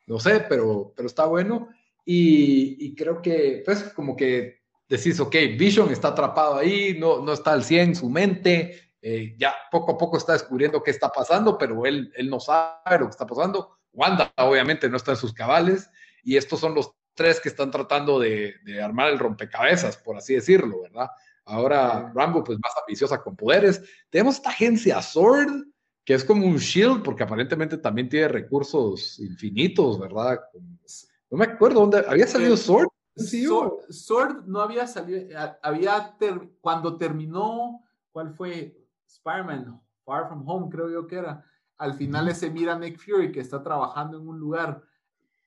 Speaker 2: no sé, pero, pero está bueno. Y, y, creo que, pues, como que decís, ok, Vision está atrapado ahí, no, no está al 100 en su mente, eh, ya poco a poco está descubriendo qué está pasando, pero él, él no sabe lo que está pasando. Wanda, obviamente, no está en sus cabales y estos son los tres que están tratando de, armar el rompecabezas, por así decirlo, ¿verdad? Ahora Rambo, pues más ambiciosa con poderes. Tenemos esta agencia Sword, que es como un shield, porque aparentemente también tiene recursos infinitos, ¿verdad? No me acuerdo dónde había salido Sword.
Speaker 3: Sí, Sword, Sword, no había salido, eh, había cuando terminó, ¿cuál fue? Spider-Man, Far From Home, creo yo que era. Al final se mira Nick Fury que está trabajando en un lugar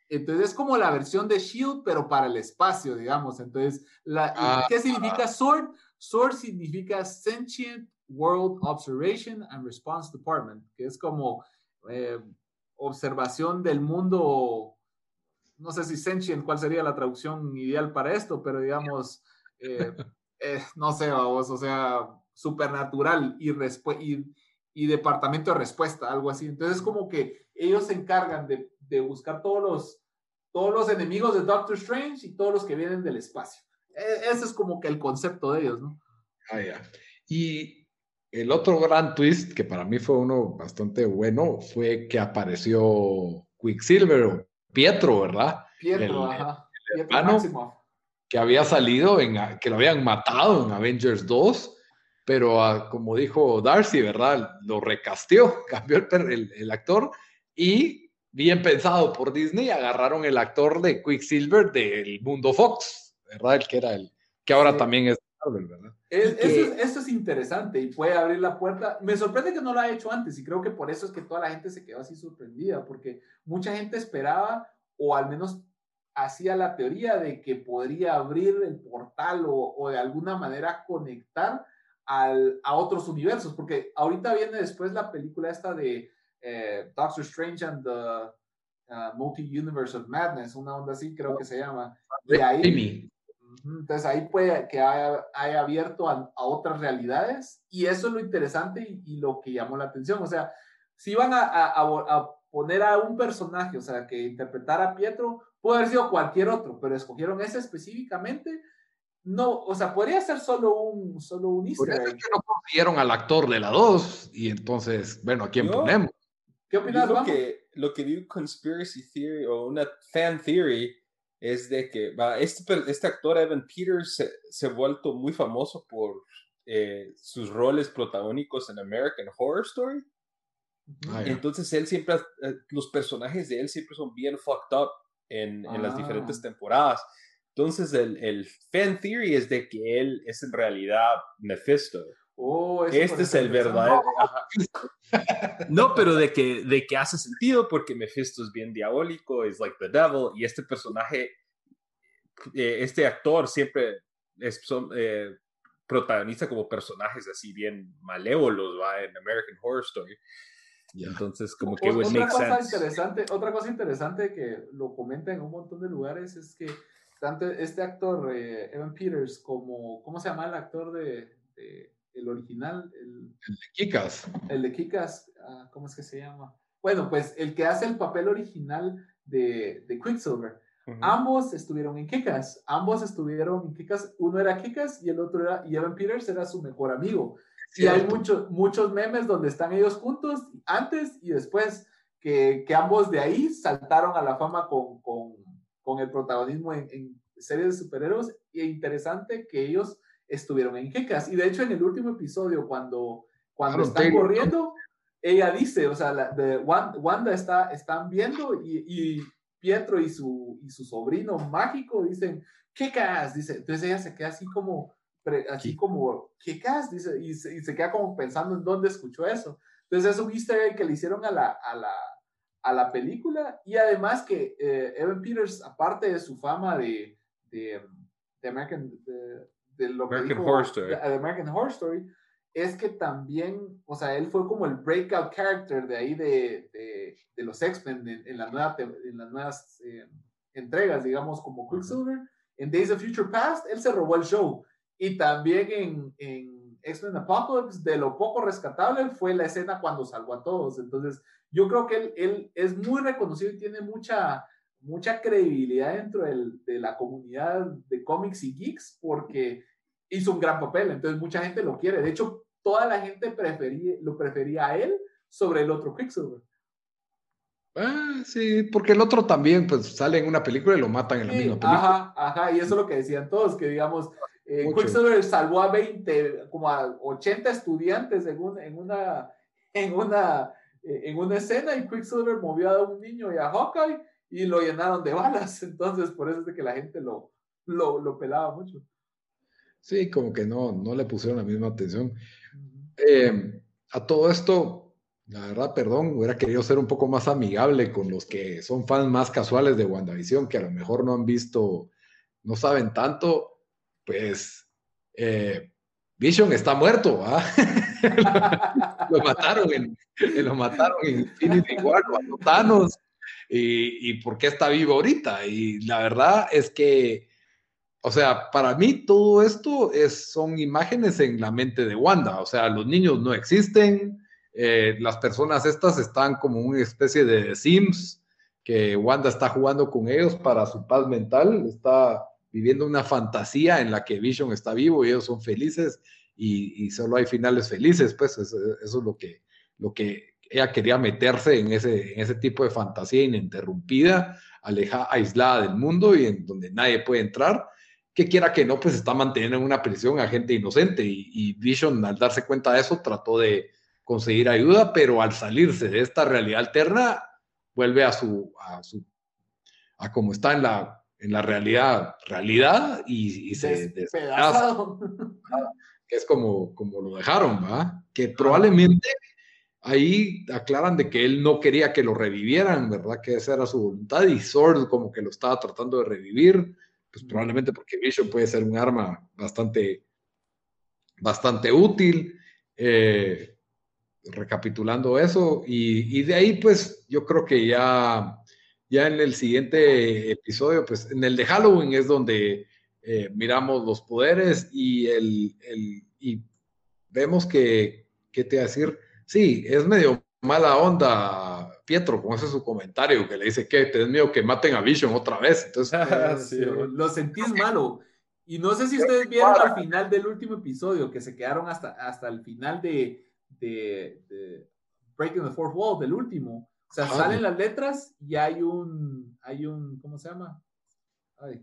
Speaker 3: entonces es como la versión de Shield, pero para el espacio, digamos. Entonces, la, ¿qué significa SWORD? SWORD significa Sentient World Observation and Response Department, que es como eh, observación del mundo, no sé si sentient, cuál sería la traducción ideal para esto, pero digamos, eh, eh, no sé, vamos, o sea, supernatural y, y, y departamento de respuesta, algo así. Entonces, como que ellos se encargan de de buscar todos los, todos los enemigos de Doctor Strange y todos los que vienen del espacio. E, ese es como que el concepto de ellos, ¿no?
Speaker 2: Ah, ya. Y el otro gran twist, que para mí fue uno bastante bueno, fue que apareció Quicksilver o Pietro, ¿verdad?
Speaker 3: Pietro, ajá. Pietro
Speaker 2: que había salido, en, que lo habían matado en Avengers 2, pero ah, como dijo Darcy, ¿verdad? Lo recasteó, cambió el, el actor y bien pensado por Disney, agarraron el actor de Quicksilver del mundo Fox, ¿verdad? El que era el, que ahora también es Marvel, ¿verdad?
Speaker 3: eso, es interesante y puede abrir la puerta. Me sorprende que no lo haya hecho antes y creo que por eso es que toda la gente se quedó así sorprendida, porque mucha gente esperaba, o al menos hacía la teoría de que podría abrir el portal o, o de alguna manera conectar al, a otros universos, porque ahorita viene después la película esta de eh, Doctor Strange and the uh, Multi-Universe of Madness, una onda así creo que se llama. Y ahí, Entonces ahí puede que haya, abierto a, otras realidades y eso es lo interesante y, lo que llamó la atención. O sea, si iban a, a, poner a un personaje, o sea, que interpretara a Pietro, puede haber sido cualquier otro, pero escogieron ese específicamente. No, o sea, podría ser solo un, solo un
Speaker 2: easter que no consiguieron al actor de la 2 y entonces, bueno, ¿a quién ponemos?
Speaker 1: ¿Qué opinas, lo que, lo que vi conspiracy theory o una fan theory es de que va, este, este actor Evan Peters se, ha vuelto muy famoso por eh, sus roles protagónicos en American Horror Story. Ah, Entonces él siempre, eh, los personajes de él siempre son bien fucked up en, en las diferentes ah. temporadas. Entonces el, el, fan theory es de que él es en realidad Mephisto. Oh, este es el verdadero. No, pero de que, de que hace sentido porque Mephisto es bien diabólico, es like the devil, y este personaje, eh, este actor siempre es eh, protagonista como personajes así bien malévolos, ¿va? En American Horror Story. Entonces, como que
Speaker 3: otra cosa interesante, otra cosa interesante que lo comenta en un montón de lugares es que tanto este actor eh, Evan Peters como cómo se llama el actor de el original. El,
Speaker 2: de Kikas.
Speaker 3: El de Kikas, ah, ¿cómo es que se llama? Bueno, pues el que hace el papel original de, de Quicksilver. Ambos estuvieron en Kikas, ambos estuvieron en Kikas, uno era Kikas y el otro era, y Evan Peters era su mejor amigo. Y hay muchos muchos memes donde están ellos juntos, antes y después, que, que ambos de ahí saltaron a la fama con, con, con el protagonismo en, en, series de superhéroes. Y interesante que ellos estuvieron en Kekas. Y de hecho, en el último episodio, cuando, cuando están corriendo, ella dice, o sea, la, de Wanda, está, están viendo y, Pietro y su, y su sobrino mágico dicen, Kekas, dice, entonces ella se queda así como, así como, Kekas, dice, y se, y se, queda como pensando en dónde escuchó eso. Entonces es un easter egg que le hicieron a la, a la, a la película y además que eh, Evan Peters, aparte de su fama de, de, de American, de lo American Horror Story. American Horror Story es que también, o sea, él fue como el breakout character de ahí de, de, los X-Men en, en, la nueva, en las nuevas eh, entregas, digamos, como Quicksilver. En Days of Future Past, él se robó el show. Y también en, en X-Men Apocalypse, de lo poco rescatable fue la escena cuando salvó a todos. Entonces, yo creo que él, él es muy reconocido y tiene mucha, mucha credibilidad dentro de la comunidad de cómics y geeks porque hizo un gran papel, entonces mucha gente lo quiere. De hecho, toda la gente prefería, lo prefería a él sobre el otro Quicksilver.
Speaker 2: Ah, sí, porque el otro también pues sale en una película y lo matan en la misma película.
Speaker 3: Ajá, ajá, y eso es lo que decían todos, que digamos, eh, Quicksilver salvó a 20, como a 80 estudiantes en, en una, en una, eh, en una escena y Quicksilver movió a un niño y a Hawkeye y lo llenaron de balas. Entonces, por eso es de que la gente lo, lo, pelaba mucho.
Speaker 2: Sí, como que no, no le pusieron la misma atención. Eh, a todo esto, la verdad, perdón, hubiera querido ser un poco más amigable con los que son fans más casuales de WandaVision, que a lo mejor no han visto, no saben tanto, pues eh, Vision está muerto, ¿ah? lo mataron en, lo mataron en Infinity War, Thanos, y, por qué está vivo ahorita. Y la verdad es que, o sea, para mí todo esto es, son imágenes en la mente de Wanda. O sea, los niños no existen, eh, las personas estas están como una especie de Sims que Wanda está jugando con ellos para su paz mental, está viviendo una fantasía en la que Vision está vivo y ellos son felices y, solo hay finales felices, pues eso, eso es lo que, lo que ella quería meterse en ese, en ese tipo de fantasía ininterrumpida, alejada, aislada del mundo y en donde nadie puede entrar, que quiera que no, pues está manteniendo en una prisión a gente inocente y, Vision al darse cuenta de eso trató de conseguir ayuda, pero al salirse de esta realidad alterna, vuelve a su, a su, a como está en la, en la realidad, realidad y, se despedaza, que es como, como lo dejaron, ¿va? Que probablemente ahí aclaran de que él no quería que lo revivieran, ¿verdad? Que esa era su voluntad y Sword como que lo estaba tratando de revivir, pues probablemente porque Vision puede ser un arma bastante, bastante útil. Eh, recapitulando eso y, de ahí pues yo creo que ya, ya en el siguiente episodio, pues en el de Halloween es donde eh, miramos los poderes y, el, el, y vemos que, ¿qué te iba a decir? Sí, es medio mala onda Pietro con ese su comentario que le dice que tenés miedo que maten a Vision otra vez. Entonces,
Speaker 3: lo sentís malo. Y no sé si ustedes vieron al final del último episodio, que se quedaron hasta, hasta el final de, de, Breaking the Fourth Wall, del último. O sea, salen las letras y hay un, hay un, ¿cómo se llama?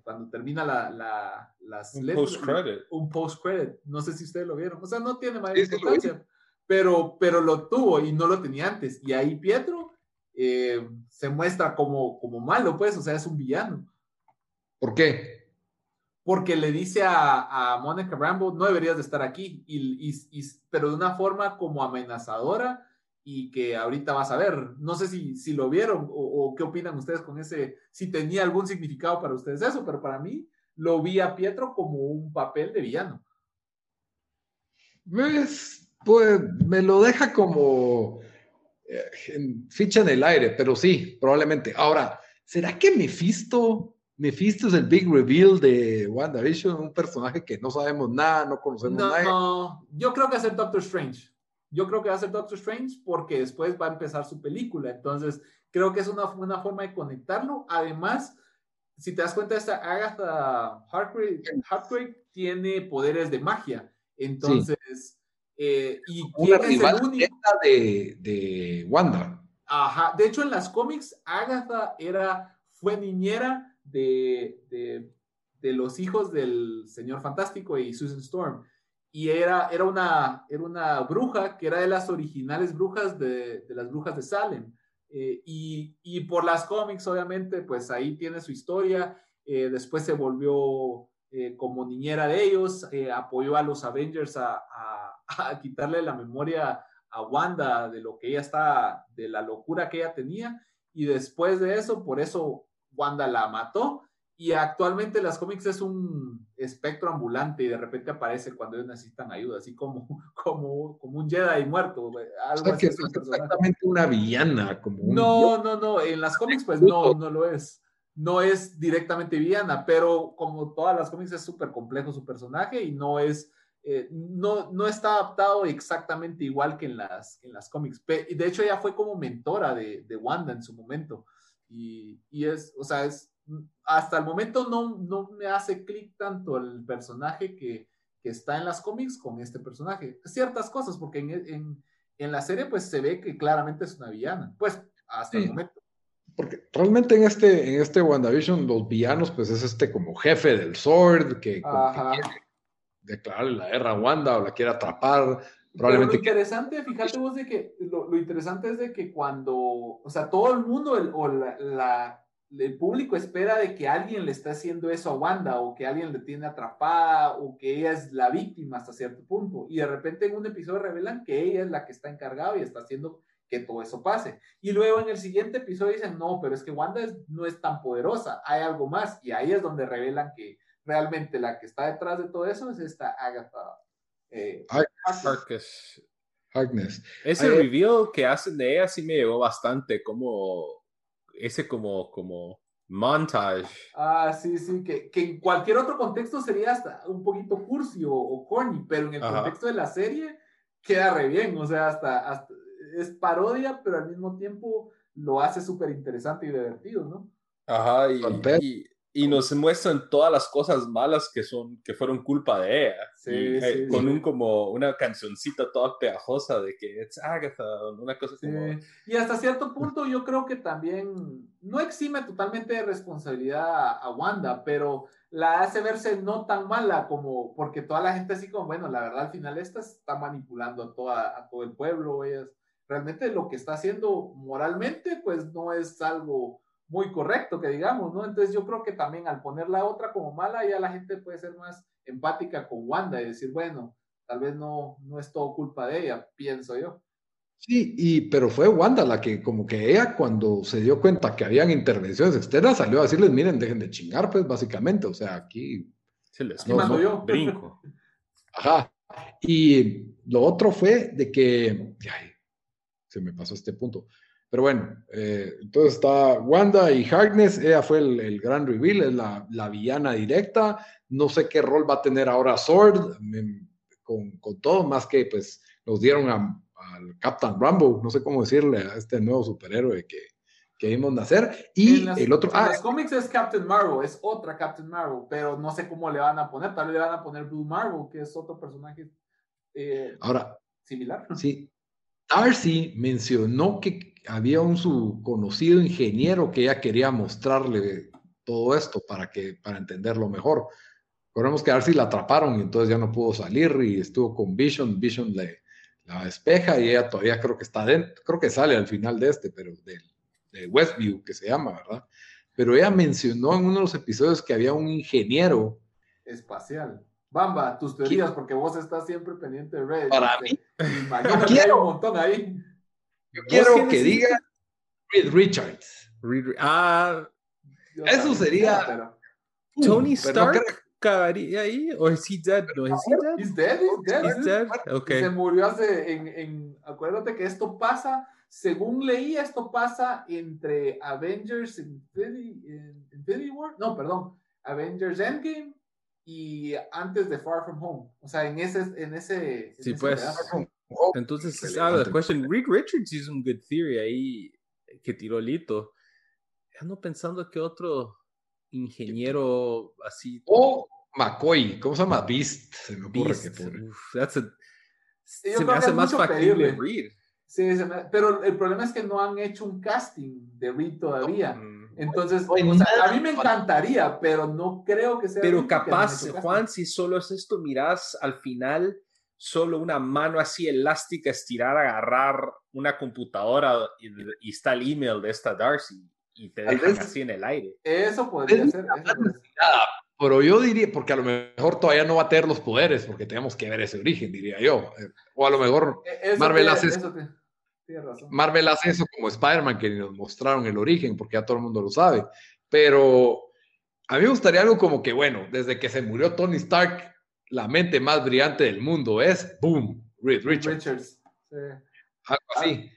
Speaker 3: cuando termina la, la, las
Speaker 1: un letras. Post -credit.
Speaker 3: Un post-credit. No sé si ustedes lo vieron. O sea, no tiene mayor importancia. Pero, pero lo tuvo y no lo tenía antes. Y ahí Pietro eh, se muestra como, como malo, pues, o sea, es un villano.
Speaker 2: ¿Por qué?
Speaker 3: porque le dice a, a Monica Rambo, no deberías de estar aquí, y, y, pero de una forma como amenazadora y que ahorita vas a ver. No sé si, si lo vieron o, qué opinan ustedes con ese, si tenía algún significado para ustedes eso, pero para mí lo vi a Pietro como un papel de villano.
Speaker 2: Pues, pues me lo deja como eh, ficha en el aire, pero sí, probablemente. Ahora, ¿será que Mephisto Mephisto es el big reveal de WandaVision, un personaje que no sabemos nada, no conocemos nada.
Speaker 3: No, yo creo que va a ser Doctor Strange. Yo creo que va a ser Doctor Strange porque después va a empezar su película. Entonces, creo que es una, una forma de conectarlo. Además, si te das cuenta, esta Agatha Hartwig tiene poderes de magia. Entonces, eh, y
Speaker 2: una rival de, de Wanda.
Speaker 3: Ajá. De hecho, en las cómics, Agatha era, fue niñera de, los hijos del Señor Fantástico y Susan Storm. Y era, era, una, era una bruja que era de las originales brujas de, las brujas de Salem. Eh, y, por las cómics, obviamente, pues ahí tiene su historia. Eh, después se volvió eh, como niñera de ellos, apoyó a los Avengers a, a, quitarle la memoria a Wanda de lo que ella está, de la locura que ella tenía. Y después de eso, por eso Wanda la mató y actualmente las cómics es un espectro ambulante y de repente aparece cuando ellos necesitan ayuda, así como, como, como un Jedi muerto.
Speaker 2: Algo o sea, es exactamente una villana. Como
Speaker 3: no, no, no, en las cómics pues no, no lo es. No es directamente villana, pero como todas las cómics es súper complejo su personaje y no es, eh, no, no está adaptado exactamente igual que en las, en las cómics. De hecho, ella fue como mentora de, de Wanda en su momento. Y, y, es, o sea, es, hasta el momento no, no me hace clic tanto el personaje que, que, está en las cómics con este personaje. Ciertas cosas, porque en, en, en, la serie pues se ve que claramente es una villana, pues hasta el momento.
Speaker 2: Porque realmente en este, en este WandaVision los villanos pues es este como jefe del Sword que, que declararle la guerra a Wanda o la quiere atrapar Probablemente.
Speaker 3: lo interesante, fíjate vos de que lo, lo, interesante es de que cuando, o sea, todo el mundo el, o la, el público espera de que alguien le está haciendo eso a Wanda o que alguien le tiene atrapada o que ella es la víctima hasta cierto punto. Y de repente en un episodio revelan que ella es la que está encargada y está haciendo que todo eso pase. Y luego en el siguiente episodio dicen, no, pero es que Wanda no es tan poderosa, hay algo más. Y ahí es donde revelan que realmente la que está detrás de todo eso es esta Agatha
Speaker 1: eh, Ese reveal que hacen de ella sí me llegó bastante, como ese como, como montage.
Speaker 3: Ah, sí, sí, que, que en cualquier otro contexto sería hasta un poquito cursi o, corny, pero en el contexto de la serie queda re bien, o sea, hasta, hasta es parodia, pero al mismo tiempo lo hace súper interesante y divertido, ¿no?
Speaker 1: Ajá, y, y nos muestran todas las cosas malas que son que fueron culpa de ella. Sí, eh, con un como una cancioncita toda pegajosa de que es Agatha una cosa como
Speaker 3: y hasta cierto punto yo creo que también no exime totalmente de responsabilidad a, Wanda pero la hace verse no tan mala como porque toda la gente así como bueno la verdad al final esta está manipulando a toda a todo el pueblo ella realmente lo que está haciendo moralmente pues no es algo muy correcto, que digamos, ¿no? Entonces yo creo que también al poner la otra como mala, ya la gente puede ser más empática con Wanda y decir, bueno, tal vez no, no es todo culpa de ella, pienso yo.
Speaker 2: Sí, y, pero fue Wanda la que como que ella cuando se dio cuenta que habían intervenciones externas salió a decirles, miren, dejen de chingar, pues básicamente, o sea, aquí...
Speaker 1: Se les no, yo. brinco.
Speaker 2: Ajá. Y lo otro fue de que, ay, se me pasó este punto, Pero bueno, eh, entonces está Wanda y Harkness, ella fue el, gran reveal, es la, la, villana directa. No sé qué rol va a tener ahora Sword con, con, todo, más que pues nos dieron al Captain Rambo, no sé cómo decirle a este nuevo superhéroe que, que vimos nacer. Y el otro.
Speaker 3: En ah, los cómics es Captain Marvel, es otra Captain Marvel, pero no sé cómo le van a poner. Tal vez le van a poner Blue Marvel, que es otro personaje eh,
Speaker 2: ahora,
Speaker 3: similar.
Speaker 2: Sí. Darcy mencionó que había un su conocido ingeniero que ella quería mostrarle todo esto para, que, para entenderlo mejor. Recordemos que Darcy la atraparon y entonces ya no pudo salir y estuvo con Vision. Vision le la despeja y ella todavía creo que está dentro, creo que sale al final de este, pero del de Westview, que se llama, ¿verdad? Pero ella mencionó en uno de los episodios que había un ingeniero
Speaker 3: espacial. Bamba, tus teorías, porque vos estás siempre pendiente de Red.
Speaker 2: Para mí,
Speaker 3: imagínate quiero, un montón ahí.
Speaker 2: Yo quiero que diga Reed Richards.
Speaker 1: ah,
Speaker 2: eso sería.
Speaker 1: Tony Stark acabaría ahí, o es he dead? No,
Speaker 3: ¿es he dead? He's dead, he's dead. Okay. Se murió hace en, en, acuérdate que esto pasa según leí, esto pasa entre Avengers Infinity, War, no, perdón, Avengers Endgame y antes de Far From Home. O sea, en ese, en ese.
Speaker 1: sí, pues. Entonces, ah, la cuestión, Rick Richards hizo un good theory ahí que tiró Lito. Ando pensando que otro ingeniero así.
Speaker 2: O McCoy, ¿cómo se llama? Beast. Se me ocurre
Speaker 1: Beast. que Uf, se me hace más factible Reed.
Speaker 3: Sí, pero el problema es que no han hecho un casting de Reed todavía. Mm. Entonces, a mí me encantaría, pero no creo que sea.
Speaker 1: Pero capaz, Juan, si solo es esto, miras al final solo una mano así elástica, estirar, agarrar una computadora y, está el email de esta Darcy y te dejan así en el aire.
Speaker 3: Eso podría ser.
Speaker 2: Pero yo diría, porque a lo mejor todavía no va a tener los poderes, porque tenemos que ver ese origen, diría yo. O a lo mejor e, Marvel hace eso. Marvel hace eso como Spider-Man, que nos mostraron el origen, porque ya todo el mundo lo sabe. Pero a mí me gustaría algo como que, bueno, desde que se murió Tony Stark, la mente más brillante del mundo es, boom, Reed Richards. Algo así.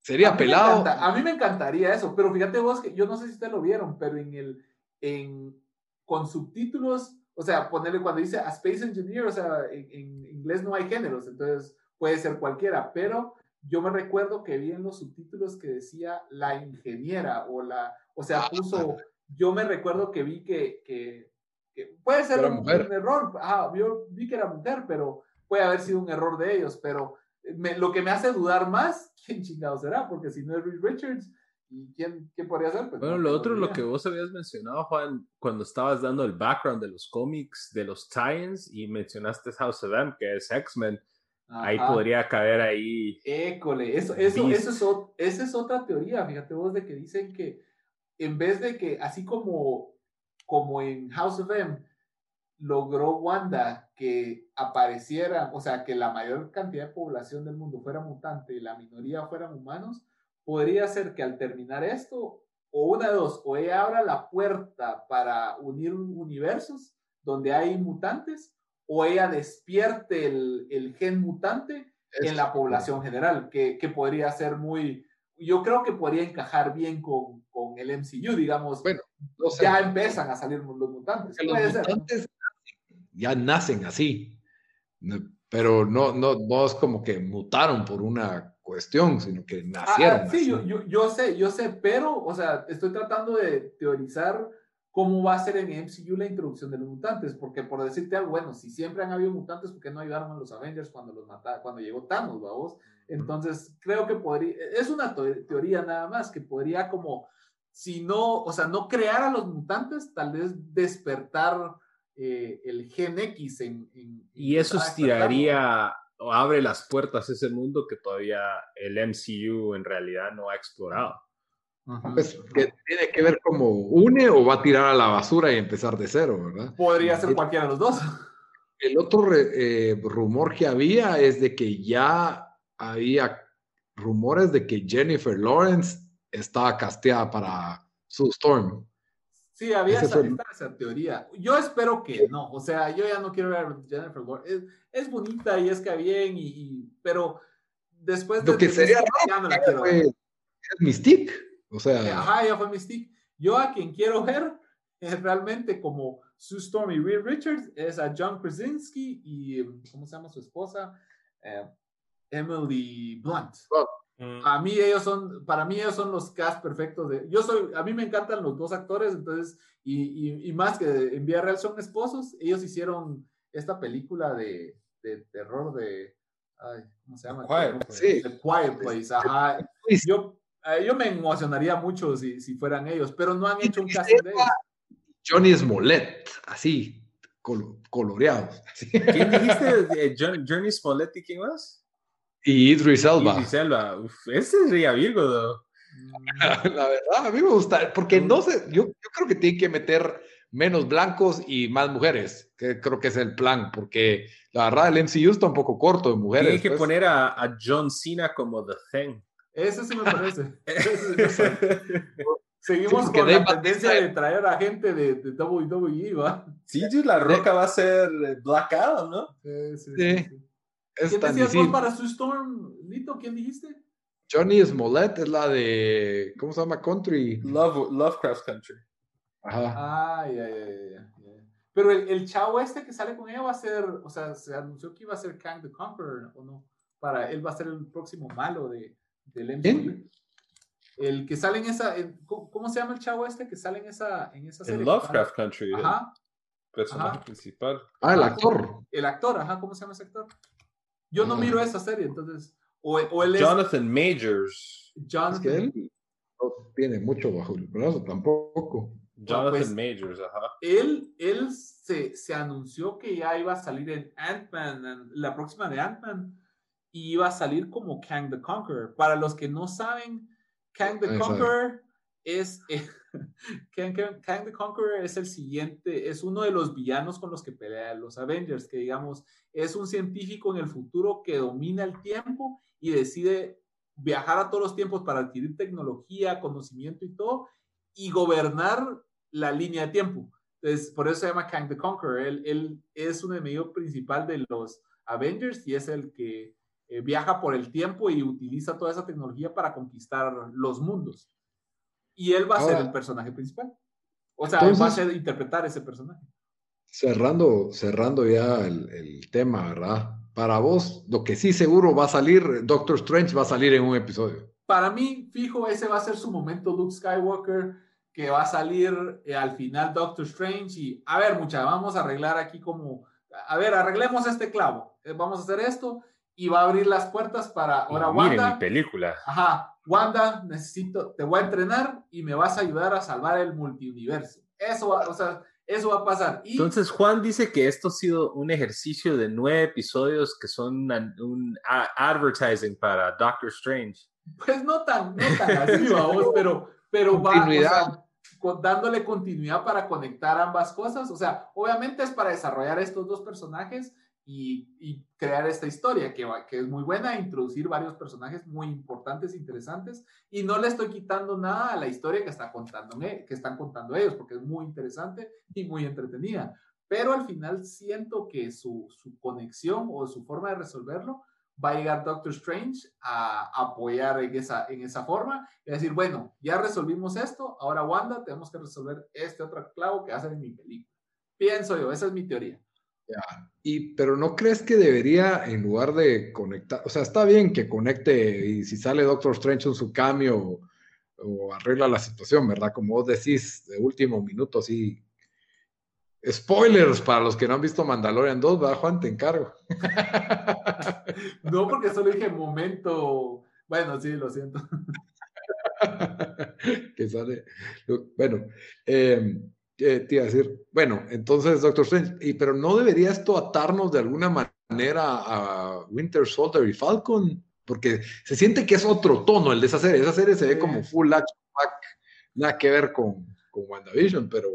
Speaker 2: Sería pelado.
Speaker 3: A mí me encantaría eso, pero fíjate vos que yo no sé si ustedes lo vieron, pero en el, en, con subtítulos, o sea, ponerle cuando dice a Space Engineer, o sea, en, en inglés no hay géneros, entonces puede ser cualquiera, pero yo me recuerdo que vi en los subtítulos que decía la ingeniera o la, o sea, ah, puso, yo me recuerdo que vi que, que, puede ser un, error, ah, yo vi que era mujer, pero puede haber sido un error de ellos, pero lo que me hace dudar más, ¿quién chingado será? Porque si no es Reed Richards, ¿y quién, quién podría ser?
Speaker 1: Pues bueno, lo otro, lo que vos habías mencionado, Juan, cuando estabas dando el background de los cómics, de los tie y mencionaste House of M, que es X-Men, Ahí podría caber ahí.
Speaker 3: École, eso, eso, eso es, esa es otra teoría, fíjate vos, de que dicen que en vez de que, así como, como en House of M, logró Wanda que apareciera, o sea, que la mayor cantidad de población del mundo fuera mutante y la minoría fueran humanos, podría ser que al terminar esto, o una de dos, o ella abra la puerta para unir universos donde hay mutantes, o ella despierte el, el gen mutante en la población general, que, que, podría ser muy, yo creo que podría encajar bien con, con el MCU, digamos.
Speaker 2: Bueno,
Speaker 3: ya empiezan a salir los mutantes.
Speaker 2: Los mutantes ya nacen así, pero no, no, no es como que mutaron por una cuestión, sino que ah, nacieron. Ah,
Speaker 3: sí, yo, yo, yo, sé, yo sé, pero, o sea, estoy tratando de teorizar cómo va a ser en MCU la introducción de los mutantes, porque por decirte algo, bueno, si siempre han habido mutantes, ¿por qué no ayudaron a los Avengers cuando los mataron, cuando llegó Thanos, vamos? Entonces, creo que podría, es una teoría nada más, que podría como, si no, o sea, no crear a los mutantes, tal vez despertar eh, el Gen X en...
Speaker 1: y eso estiraría o abre las puertas a ese mundo que todavía el MCU en realidad no ha explorado.
Speaker 2: Pues que tiene que ver cómo une o va a tirar a la basura y empezar de cero, ¿verdad?
Speaker 3: Podría ser cualquiera de los dos.
Speaker 2: El otro eh, rumor que había es de que ya había rumores de que Jennifer Lawrence estaba casteada para su Storm.
Speaker 3: Sí, había esa, teoría. Yo espero que no. O sea, yo ya no quiero ver a Jennifer Lawrence. Es, bonita y es que bien, y, pero después
Speaker 2: de. Lo que sería
Speaker 3: ya no la quiero ver
Speaker 2: Mystique. O sea.
Speaker 3: Eh, ajá, ella fue Mystique. Yo a quien quiero ver es realmente como Sue Storm y Reed Richards es a John Krasinski y, ¿cómo se llama su esposa? Eh, Emily Blunt. Mm. A mí ellos son, para mí ellos son los cast perfectos de, yo soy, a mí me encantan los dos actores, entonces, y, y, más que en Vía Real son esposos, ellos hicieron esta película de, de terror de, ay, ¿cómo se llama?
Speaker 2: Quiet Sí.
Speaker 3: The Quiet Place, ajá. Yo, yo me emocionaría mucho si, si fueran ellos, pero no han hecho un casting de ellos.
Speaker 2: Johnny Smollett, así, coloreados.
Speaker 1: ¿Quién dijiste? Johnny Smollett y quién más?
Speaker 2: Y Idris Elba.
Speaker 1: Idris Elba. Uf, ese sería Virgo, ¿no?
Speaker 2: La verdad, a mí me gusta, porque no sé, yo, yo, creo que tiene que meter menos blancos y más mujeres, que creo que es el plan, porque la verdad el MCU está un poco corto de mujeres.
Speaker 1: Tiene que pues. poner a, a, John Cena como The Thing.
Speaker 3: Eso sí me parece. Seguimos con la tendencia de traer a gente de, de WWE, ¿va?
Speaker 1: Sí, la roca va a ser Black Adam, ¿no?
Speaker 3: Sí, sí. sí. ¿Quién decías vos para su Storm, Lito? ¿Quién dijiste?
Speaker 2: Johnny Smollett es la de, ¿cómo se llama? Country.
Speaker 1: Love, Lovecraft Country.
Speaker 2: Ajá.
Speaker 3: Ah, ya, ya, ya. Pero el, el, chavo este que sale con ella va a ser, o sea, se anunció que iba a ser Kang the Conqueror, ¿o no? Para él va a ser el próximo malo de, del MCU. El que sale en esa, ¿cómo, se llama el chavo este que sale en esa, en esa
Speaker 1: serie? En Lovecraft Country.
Speaker 3: Ajá.
Speaker 1: personaje principal.
Speaker 2: Ah, el actor.
Speaker 3: El actor, ajá, ¿cómo se llama ese actor? Yo no miro esa serie, entonces. O, o él
Speaker 1: es, Jonathan Majors.
Speaker 2: Jonathan. Es que él no tiene mucho bajo el brazo tampoco.
Speaker 1: Jonathan pues, Majors, ajá.
Speaker 3: Él, él se, se, anunció que ya iba a salir en Ant-Man, la próxima de Ant-Man, y iba a salir como Kang the Conqueror. Para los que no saben, Kang the Conqueror es. Kang, Kang, the Conqueror es el siguiente, es uno de los villanos con los que pelean los Avengers, que digamos, es un científico en el futuro que domina el tiempo y decide viajar a todos los tiempos para adquirir tecnología, conocimiento y todo, y gobernar la línea de tiempo. Entonces, por eso se llama Kang the Conqueror. Él, él es un enemigo principal de los Avengers y es el que eh, viaja por el tiempo y utiliza toda esa tecnología para conquistar los mundos. Y él va a ser el personaje principal. O sea, va a ser interpretar ese personaje.
Speaker 2: Cerrando, cerrando ya el, el, tema, ¿verdad? Para vos, lo que sí seguro va a salir, Doctor Strange va a salir en un episodio.
Speaker 3: Para mí, fijo, ese va a ser su momento Luke Skywalker, que va a salir eh, al final Doctor Strange y, a ver, mucha, vamos a arreglar aquí como, a ver, arreglemos este clavo, eh, vamos a hacer esto y va a abrir las puertas para ahora Wanda.
Speaker 1: mi película.
Speaker 3: Ajá, Wanda, necesito, te voy a entrenar y me vas a ayudar a salvar el multiuniverso. Eso va, o sea, eso va a pasar.
Speaker 1: Entonces Juan dice que esto ha sido un ejercicio de nueve episodios que son un, advertising para Doctor Strange.
Speaker 3: Pues no tan, no tan así, vamos, pero, pero va dándole continuidad para conectar ambas cosas. O sea, obviamente es para desarrollar estos dos personajes y, crear esta historia que, que es muy buena, introducir varios personajes muy importantes, interesantes, y no le estoy quitando nada a la historia que, está contando, que están contando ellos, porque es muy interesante y muy entretenida. Pero al final siento que su, su conexión o su forma de resolverlo va a llegar Doctor Strange a, apoyar en esa, en esa forma y decir, bueno, ya resolvimos esto, ahora Wanda, tenemos que resolver este otro clavo que hacen en mi película. Pienso yo, esa es mi teoría.
Speaker 2: Y, pero no crees que debería, en lugar de conectar, o sea, está bien que conecte y si sale Doctor Strange en su cambio o, arregla la situación, ¿verdad? Como vos decís, de último minuto, sí. Spoilers para los que no han visto Mandalorian 2, ¿verdad, Juan? Te encargo.
Speaker 3: no, porque solo dije momento. Bueno, sí, lo siento.
Speaker 2: que sale. Bueno, eh, te iba a decir, bueno, entonces, Doctor Strange, y, pero ¿no debería esto atarnos de alguna manera a Winter Soldier y Falcon? Porque se siente que es otro tono el de esa serie. Esa serie se ve como full action nada que ver con, con WandaVision, pero.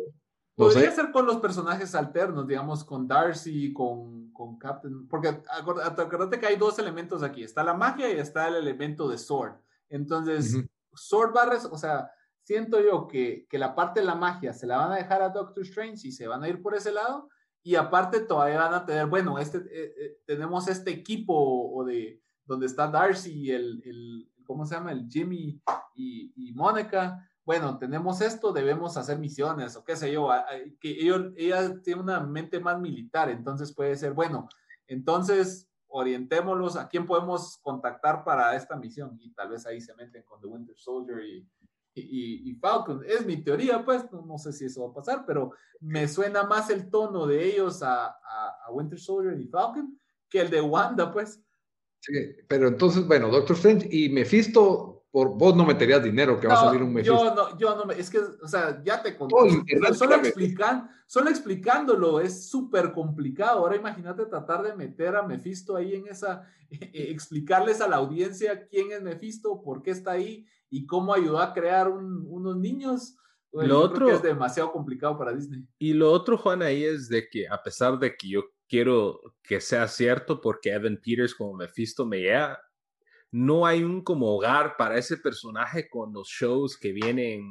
Speaker 3: Podría ser con los personajes alternos, digamos, con Darcy, con, con Captain. Porque acuérdate que hay dos elementos aquí: está la magia y está el elemento de Sword. Entonces, Sword Barres, o sea, siento yo que, que, la parte de la magia se la van a dejar a Doctor Strange y se van a ir por ese lado. Y aparte todavía van a tener, bueno, este, eh, eh, tenemos este equipo o de donde está Darcy el, el ¿cómo se llama? El Jimmy y, y Mónica, bueno, tenemos esto, debemos hacer misiones o qué sé yo, que ellos, ella tiene una mente más militar, entonces puede ser, bueno, entonces orientémoslos a quién podemos contactar para esta misión y tal vez ahí se meten con The Winter Soldier y, y, Falcon. Es mi teoría, pues, no, sé si eso va a pasar, pero me suena más el tono de ellos a, a, Winter Soldier y Falcon que el de Wanda, pues.
Speaker 2: Sí, pero entonces, bueno, Doctor Strange y Mephisto por vos no meterías dinero que va a salir un Mephisto.
Speaker 3: Yo no, yo no, es que, o sea, ya te conté. solo, explican, solo explicándolo es súper complicado. Ahora imagínate tratar de meter a Mephisto ahí en esa, explicarles a la audiencia quién es Mephisto, por qué está ahí y cómo ayudó a crear unos niños.
Speaker 1: lo otro
Speaker 3: es demasiado complicado para Disney.
Speaker 1: Y lo otro, Juan, ahí es de que a pesar de que yo quiero que sea cierto porque Evan Peters como Mephisto me llega, no hay un como hogar para ese personaje con los shows que vienen,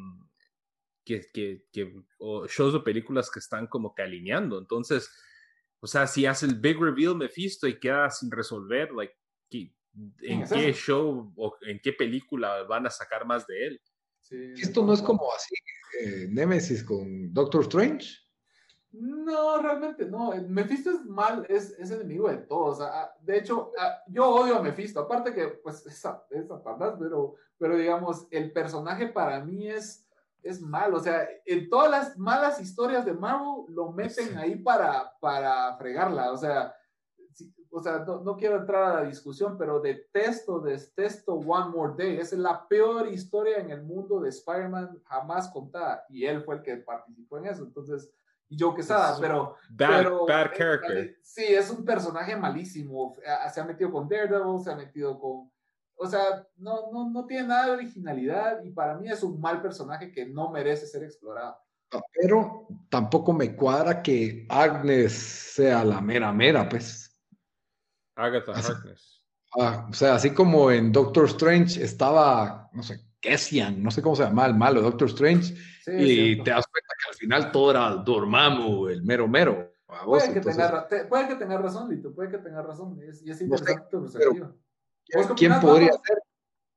Speaker 1: que, que, que o shows o películas que están como que alineando. Entonces, o sea, si hace el big reveal Mephisto y queda sin resolver, like, ¿en qué show o en qué película van a sacar más de él?
Speaker 2: Esto no es como así, eh, Nemesis con Doctor Strange.
Speaker 3: No, realmente no. Mephisto es mal, es, es enemigo de todos. Ah, de hecho, ah, yo odio a Mephisto. Aparte que, pues, es, es Satanás, pero, pero digamos, el personaje para mí es, es malo. O sea, en todas las malas historias de Marvel lo meten ahí para, para fregarla. O sea, o sea no, no, quiero entrar a la discusión, pero detesto, detesto One More Day. es la peor historia en el mundo de Spider-Man jamás contada. Y él fue el que participó en eso. Entonces y Joe Quesada, pero...
Speaker 1: Bad, bad character.
Speaker 3: sí, es un personaje malísimo. Se ha metido con Daredevil, se ha metido con... O sea, no, no, no tiene nada de originalidad y para mí es un mal personaje que no merece ser explorado.
Speaker 2: Pero tampoco me cuadra que Agnes sea la mera mera, pues.
Speaker 1: Agatha Harkness.
Speaker 2: Ah, o sea, así como en Doctor Strange estaba, no sé, Kessian, no sé cómo se llama el malo Doctor Strange, y te das cuenta que al final todo era Dormammu, el mero mero.
Speaker 3: puede, que tenga, razón, Lito, puede que tenga razón, y es interesante
Speaker 2: ¿Quién podría ser?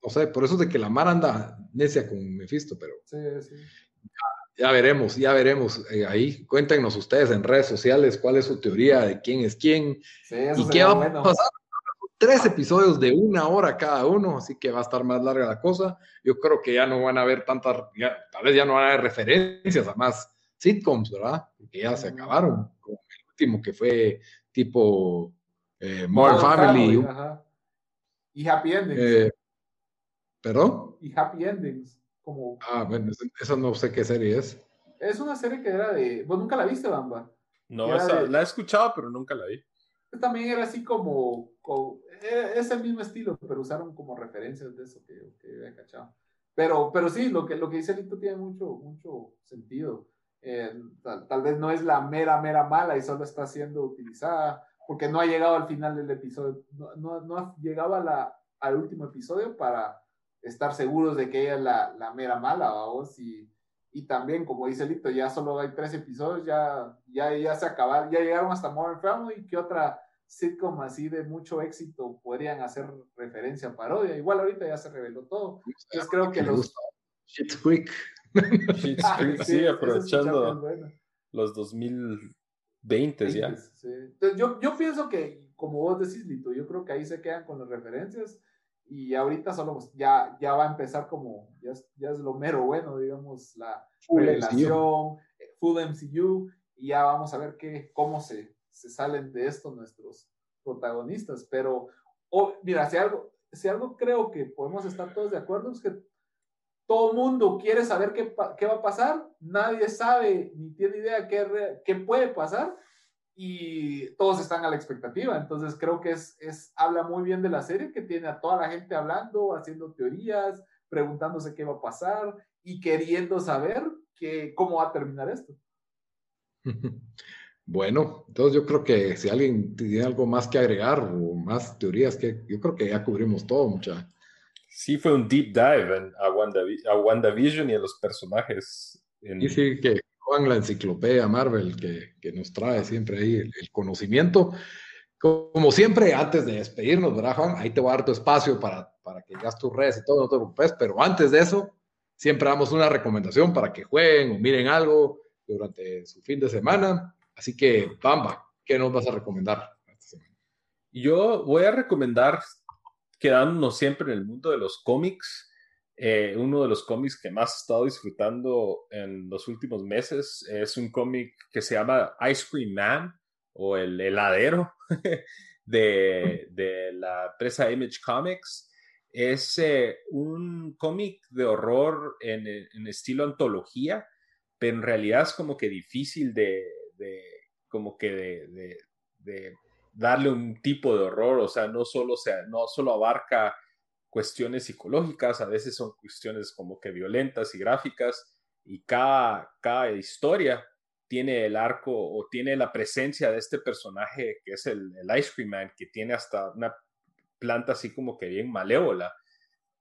Speaker 2: O sea, por eso es de que la mar anda necia con Mephisto, pero...
Speaker 3: Sí, sí.
Speaker 2: Ya, veremos, ya veremos. Eh, ahí cuéntenos ustedes en redes sociales cuál es su teoría de quién es quién y qué va a pasar tres episodios de una hora cada uno, así que va a estar más larga la cosa. Yo creo que ya no van a haber tantas, tal vez ya no van a haber referencias a más sitcoms, ¿verdad? Porque ya se acabaron, como el último que fue tipo eh, Modern Family.
Speaker 3: Y Happy Endings.
Speaker 2: Eh, ¿Perdón?
Speaker 3: Y Happy Endings. Como...
Speaker 2: Ah, bueno, eso no sé qué serie es.
Speaker 3: Es una serie que era de... ¿Vos nunca la viste, Bamba?
Speaker 1: No, esa, la he escuchado, pero nunca la vi.
Speaker 3: También era así como eh, es el mismo estilo, pero usaron como referencias de eso que, que había cachado. Pero, pero sí, lo que, lo que dice Lito tiene mucho, mucho sentido. Eh, tal, vez no es la mera, mera mala y solo está siendo utilizada porque no ha llegado al final del episodio, no, no, no ha llegado a la, al último episodio para estar seguros de que ella es la, la mera mala, vamos, y, y también, como dice Lito, ya solo hay tres episodios, ya, ya, ya se acabaron, ya llegaron hasta Modern Family, ¿qué otra sitcom así de mucho éxito podrían hacer referencia a parodia. Igual ahorita ya se reveló todo. Yo creo que los...
Speaker 2: Shit's Quick.
Speaker 1: Shit's Quick, sí, aprovechando los 2020 ya.
Speaker 3: yo, yo pienso que, como vos decís, Lito, yo creo que ahí se quedan con las referencias y ahorita solo pues, ya, ya va a empezar como, ya, ya es lo mero bueno, digamos, la revelación, Full MCU, y ya vamos a ver qué, cómo se, se salen de esto nuestros protagonistas. Pero, mira, si algo, si algo creo que podemos estar todos de acuerdo es que todo mundo quiere saber qué, qué va a pasar, nadie sabe ni tiene idea qué, qué puede pasar y todos están a la expectativa. Entonces creo que es, es, habla muy bien de la serie que tiene a toda la gente hablando, haciendo teorías, preguntándose qué va a pasar y queriendo saber que, cómo va a terminar esto.
Speaker 2: Bueno, entonces yo creo que si alguien tiene algo más que agregar o más teorías, que yo creo que ya cubrimos todo, mucha.
Speaker 1: Sí, fue un deep dive a, a WandaVision y a los personajes.
Speaker 2: Y sí, que Juan, la enciclopedia Marvel que, que nos trae siempre ahí el, conocimiento. Como siempre, antes de despedirnos, ¿verdad, Juan? Ahí te voy a dar tu espacio para, para que digas tus redes y todo, no te preocupes, pero antes de eso, siempre damos una recomendación para que jueguen o miren algo durante su fin de semana. Así que, Bamba, ¿qué nos vas a recomendar?
Speaker 1: Yo voy a recomendar, quedándonos siempre en el mundo de los cómics, eh, uno de los cómics que más he estado disfrutando en los últimos meses es un cómic que se llama Ice Cream Man o el heladero de, de la empresa Image Comics. Es eh, un cómic de horror en, en, estilo antología, pero en realidad es como que difícil de, de como que de, de, darle un tipo de horror, o sea, no solo, sea, no solo abarca cuestiones psicológicas, a veces son cuestiones como que violentas y gráficas, y cada, cada historia tiene el arco o tiene la presencia de este personaje que es el, Ice Cream Man, que tiene hasta una planta así como que bien malévola.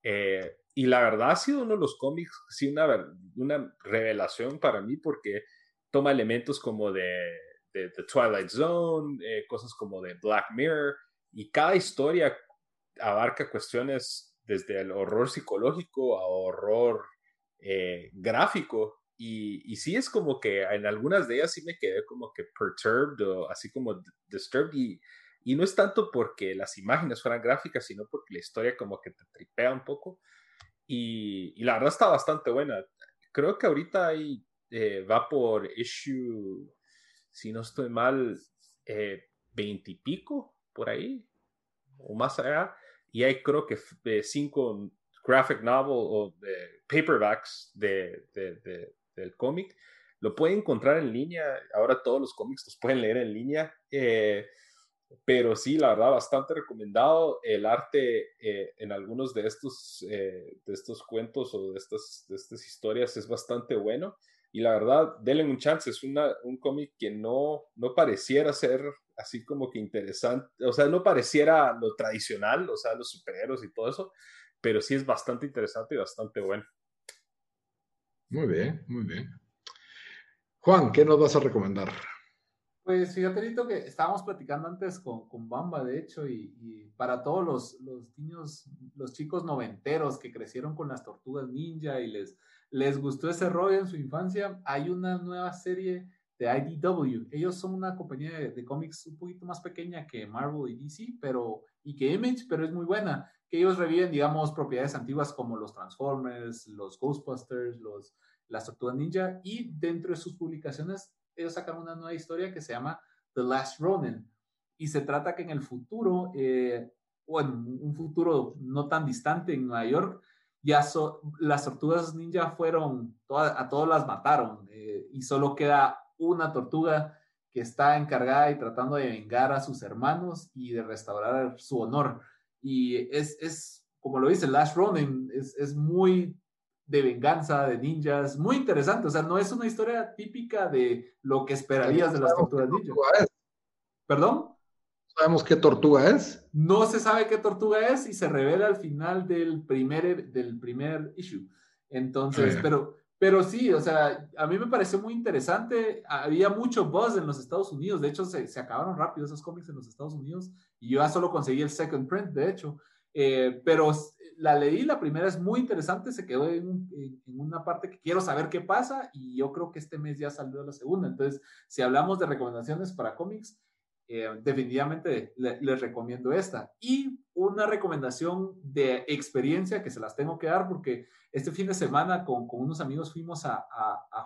Speaker 1: Eh, y la verdad ha sido uno de los cómics, sí, una, una revelación para mí porque toma elementos como de, de, Twilight Zone, eh, cosas como de Black Mirror, y cada historia abarca cuestiones desde el horror psicológico a horror eh, gráfico y, y, sí es como que en algunas de ellas sí me quedé como que perturbed o así como disturbed y, y no es tanto porque las imágenes fueran gráficas, sino porque la historia como que te tripea un poco. Y, y la verdad está bastante buena. Creo que ahorita ahí eh, va por issue, si no estoy mal, eh, veintipico por ahí o más allá. Y hay creo que eh, cinco graphic novel o de paperbacks de, de, del cómic. Lo pueden encontrar en línea. Ahora todos los cómics los pueden leer en línea. Eh, pero sí, la verdad, bastante recomendado. El arte eh, en algunos de estos, eh, de estos cuentos o de estas, de estas historias es bastante bueno. Y la verdad, denle un chance. Es una, un cómic que no, no pareciera ser así como que interesante. O sea, no pareciera lo tradicional, o sea, los superhéroes y todo eso. Pero sí es bastante interesante y bastante bueno.
Speaker 2: Muy bien, muy bien. Juan, ¿qué nos vas a recomendar?
Speaker 3: Pues fíjate, que estábamos platicando antes con, con Bamba, de hecho, y, para todos los, los, niños, los chicos noventeros que crecieron con las tortugas ninja y les, les gustó ese rollo en su infancia, hay una nueva serie de IDW. Ellos son una compañía de, cómics un poquito más pequeña que Marvel y DC, pero, y que Image, pero es muy buena que ellos reviven, digamos, propiedades antiguas como los Transformers, los Ghostbusters, los, las Tortugas Ninja, y dentro de sus publicaciones, ellos sacan una nueva historia que se llama The Last Ronin, y se trata que en el futuro, eh, o un futuro no tan distante en Nueva York, ya las tortugas ninja fueron, a todas las mataron, eh, y solo queda una tortuga que está encargada y tratando de vengar a sus hermanos y de restaurar su honor. Y es, es como lo dice Last Ronin, es, es muy de venganza, de ninjas, muy interesante. O sea, no es una historia típica de lo que esperarías de las tortugas ninja. ¿Perdón?
Speaker 2: ¿Sabemos qué tortuga es?
Speaker 3: No se sabe qué tortuga es y se revela al final del primer, del primer issue. Entonces, pero, pero sí, o sea, a mí me pareció muy interesante. Había mucho buzz en los Estados Unidos. De hecho, se, se acabaron rápido esos cómics en los Estados Unidos. Y yo ya solo conseguí el second print, de hecho. Eh, pero la leí, la primera es muy interesante, se quedó en, en, una parte que quiero saber qué pasa y yo creo que este mes ya salió la segunda. Entonces, si hablamos de recomendaciones para cómics, eh, definitivamente les recomiendo esta. Y una recomendación de experiencia que se las tengo que dar porque este fin de semana con, unos amigos fuimos a,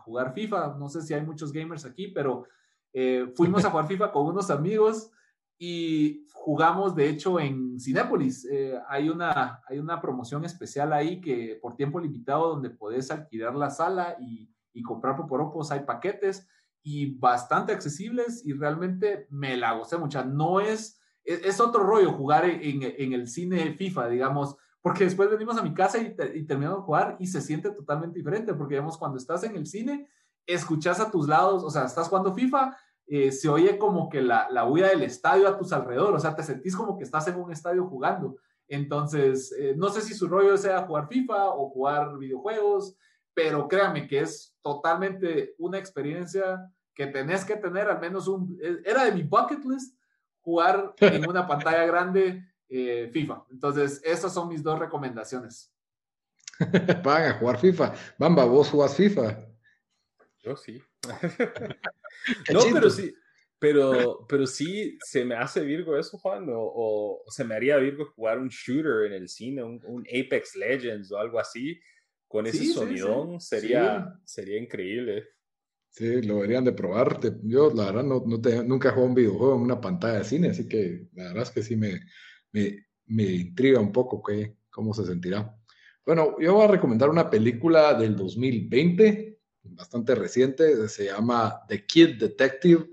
Speaker 3: jugar FIFA. No sé si hay muchos gamers aquí, pero eh, fuimos a jugar FIFA con unos amigos y jugamos, de hecho, en Cinépolis. Eh, hay, una, hay una promoción especial ahí que por tiempo limitado donde puedes alquilar la sala y, y comprar poporopos, hay paquetes y bastante accesibles y realmente me la gocé mucho. No es, es, otro rollo jugar en, el cine FIFA, digamos, porque después venimos a mi casa y, y, terminamos de jugar y se siente totalmente diferente, porque digamos, cuando estás en el cine, escuchas a tus lados, o sea, estás jugando FIFA, eh, se oye como que la, la huida del estadio a tus alrededores, o sea, te sentís como que estás en un estadio jugando. Entonces, eh, no sé si su rollo sea jugar FIFA o jugar videojuegos, pero créame que es totalmente una experiencia que tenés que tener al menos un, e, era de mi bucket list jugar en una pantalla grande eh, FIFA. Entonces, esas son mis dos recomendaciones.
Speaker 2: Van a jugar FIFA. Bamba, vos jugás FIFA.
Speaker 1: Yo sí. no, pero sí, pero, pero sí se me hace Virgo eso, Juan, o, se me haría Virgo jugar un shooter en el cine, un, Apex Legends o algo así, con ese sonidón, Sería, sería increíble.
Speaker 2: Sí, lo deberían de probar. Yo, la verdad, no, no nunca he jugado un videojuego en una pantalla de cine, así que la verdad es que sí me, me, me intriga un poco que, cómo se sentirá. Bueno, yo voy a recomendar una película del 2020, bastante reciente, se llama The Kid Detective.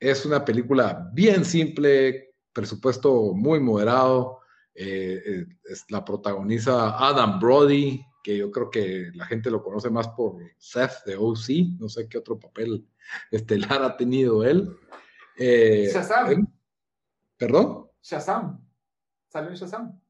Speaker 2: Es una película bien simple, presupuesto muy moderado. Eh, eh, la protagoniza Adam Brody, que yo creo que la gente lo conoce más por Seth de OC, no sé qué otro papel estelar ha tenido él.
Speaker 3: Eh, Shazam.
Speaker 2: ¿Perdón?
Speaker 3: Shazam. Sale en Shazam.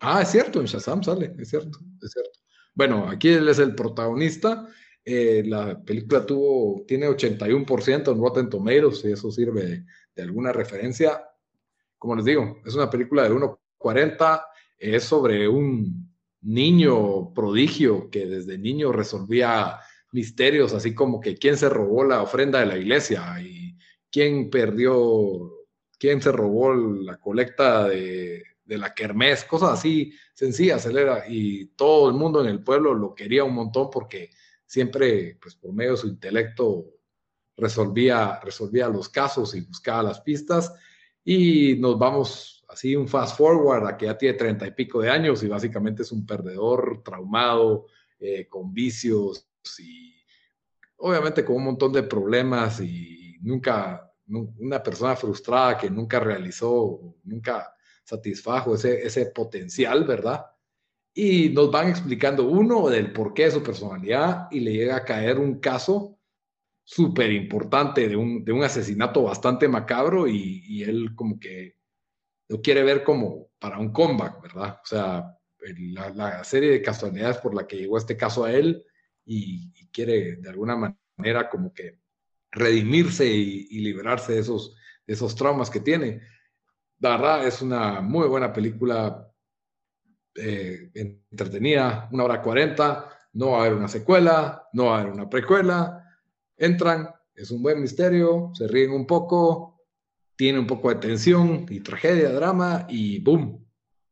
Speaker 2: Ah, es cierto, en Shazam sale, es cierto, es cierto. Bueno, aquí él es el protagonista. Eh, la película tuvo, tiene 81% en Rotten Tomatoes, y eso sirve de, alguna referencia. Como les digo, es una película de 1.40, es sobre un niño prodigio que desde niño resolvía misterios, así como que quién se robó la ofrenda de la iglesia y quién perdió, quién se robó la colecta de, la kermés, cosas así sencillas, él era, y todo el mundo en el pueblo lo quería un montón porque siempre, pues por medio de su intelecto, resolvía, resolvía los casos y buscaba las pistas, y nos vamos así un fast forward a que ya tiene treinta y pico de años y básicamente es un perdedor traumado, eh, con vicios y obviamente con un montón de problemas y nunca, una persona frustrada que nunca realizó, nunca satisfajo ese, ese potencial, ¿verdad? Y nos van explicando uno del porqué de su personalidad y le llega a caer un caso súper importante de un, de un, asesinato bastante macabro y, y él como que lo quiere ver como para un comeback, ¿verdad? O sea, la, serie de casualidades por la que llegó este caso a él y, quiere de alguna manera como que redimirse y, liberarse de esos, de esos traumas que tiene. La verdad es una muy buena película eh, entretenida, una hora cuarenta, no va a haber una secuela, no va a haber una precuela, entran, es un buen misterio, se ríen un poco, tiene un poco de tensión y tragedia, drama y boom,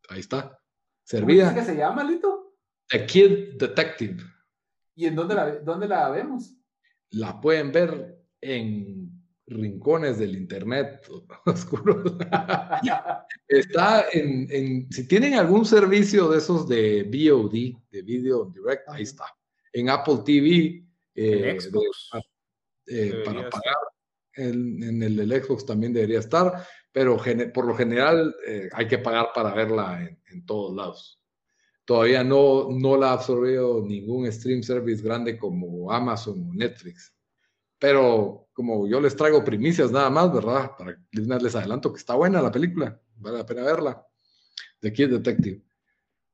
Speaker 2: ahí está. Servida.
Speaker 3: ¿Cómo es que se llama, Lito?
Speaker 2: The Kid Detective.
Speaker 3: ¿Y en dónde la, dónde la vemos?
Speaker 2: La pueden ver en rincones del internet oscuros. está en, en, si tienen algún servicio de esos de VOD, de Video Direct, ahí está. En Apple TV, eh, eh, para pagar en, el del Xbox también debería estar, pero por lo general eh, hay que pagar para verla en, todos lados. Todavía no, no la ha absorbido ningún stream service grande como Amazon o Netflix. Pero como yo les traigo primicias nada más, ¿verdad? Para les adelanto que está buena la película, vale la pena verla. The Kid Detective.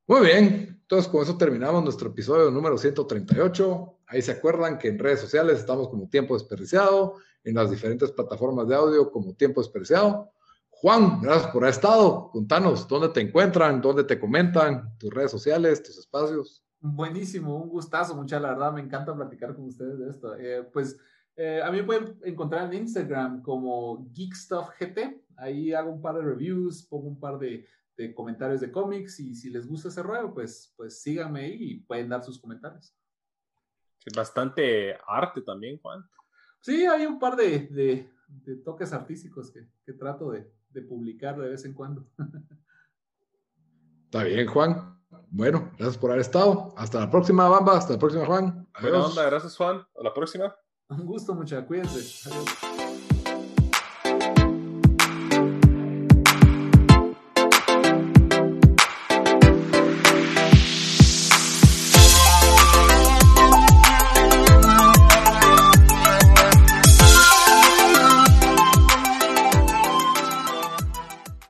Speaker 2: Muy bien, entonces con eso terminamos nuestro episodio número 138. Ahí se acuerdan que en redes sociales estamos como tiempo desperdiciado en las diferentes plataformas de audio como Tiempo Despreciado. Juan, gracias por haber estado. Contanos dónde te encuentran, dónde te comentan, tus redes sociales, tus espacios.
Speaker 3: Buenísimo, un gustazo, mucha la verdad, me encanta platicar con ustedes de esto. Eh, pues eh, a mí me pueden encontrar en Instagram como GeekStuffGT, ahí hago un par de reviews, pongo un par de, de comentarios de cómics y si les gusta ese rollo, pues, pues síganme ahí y pueden dar sus comentarios.
Speaker 1: Bastante arte también, Juan.
Speaker 3: Sí, hay un par de, toques artísticos que, trato de, publicar de vez en cuando.
Speaker 2: Está bien, Juan. Bueno, gracias por haber estado. Hasta la próxima, Bamba. Hasta la próxima, Juan.
Speaker 1: Buena onda, gracias, Juan. A la próxima.
Speaker 3: Un gusto, mucha. Cuídense. Adiós.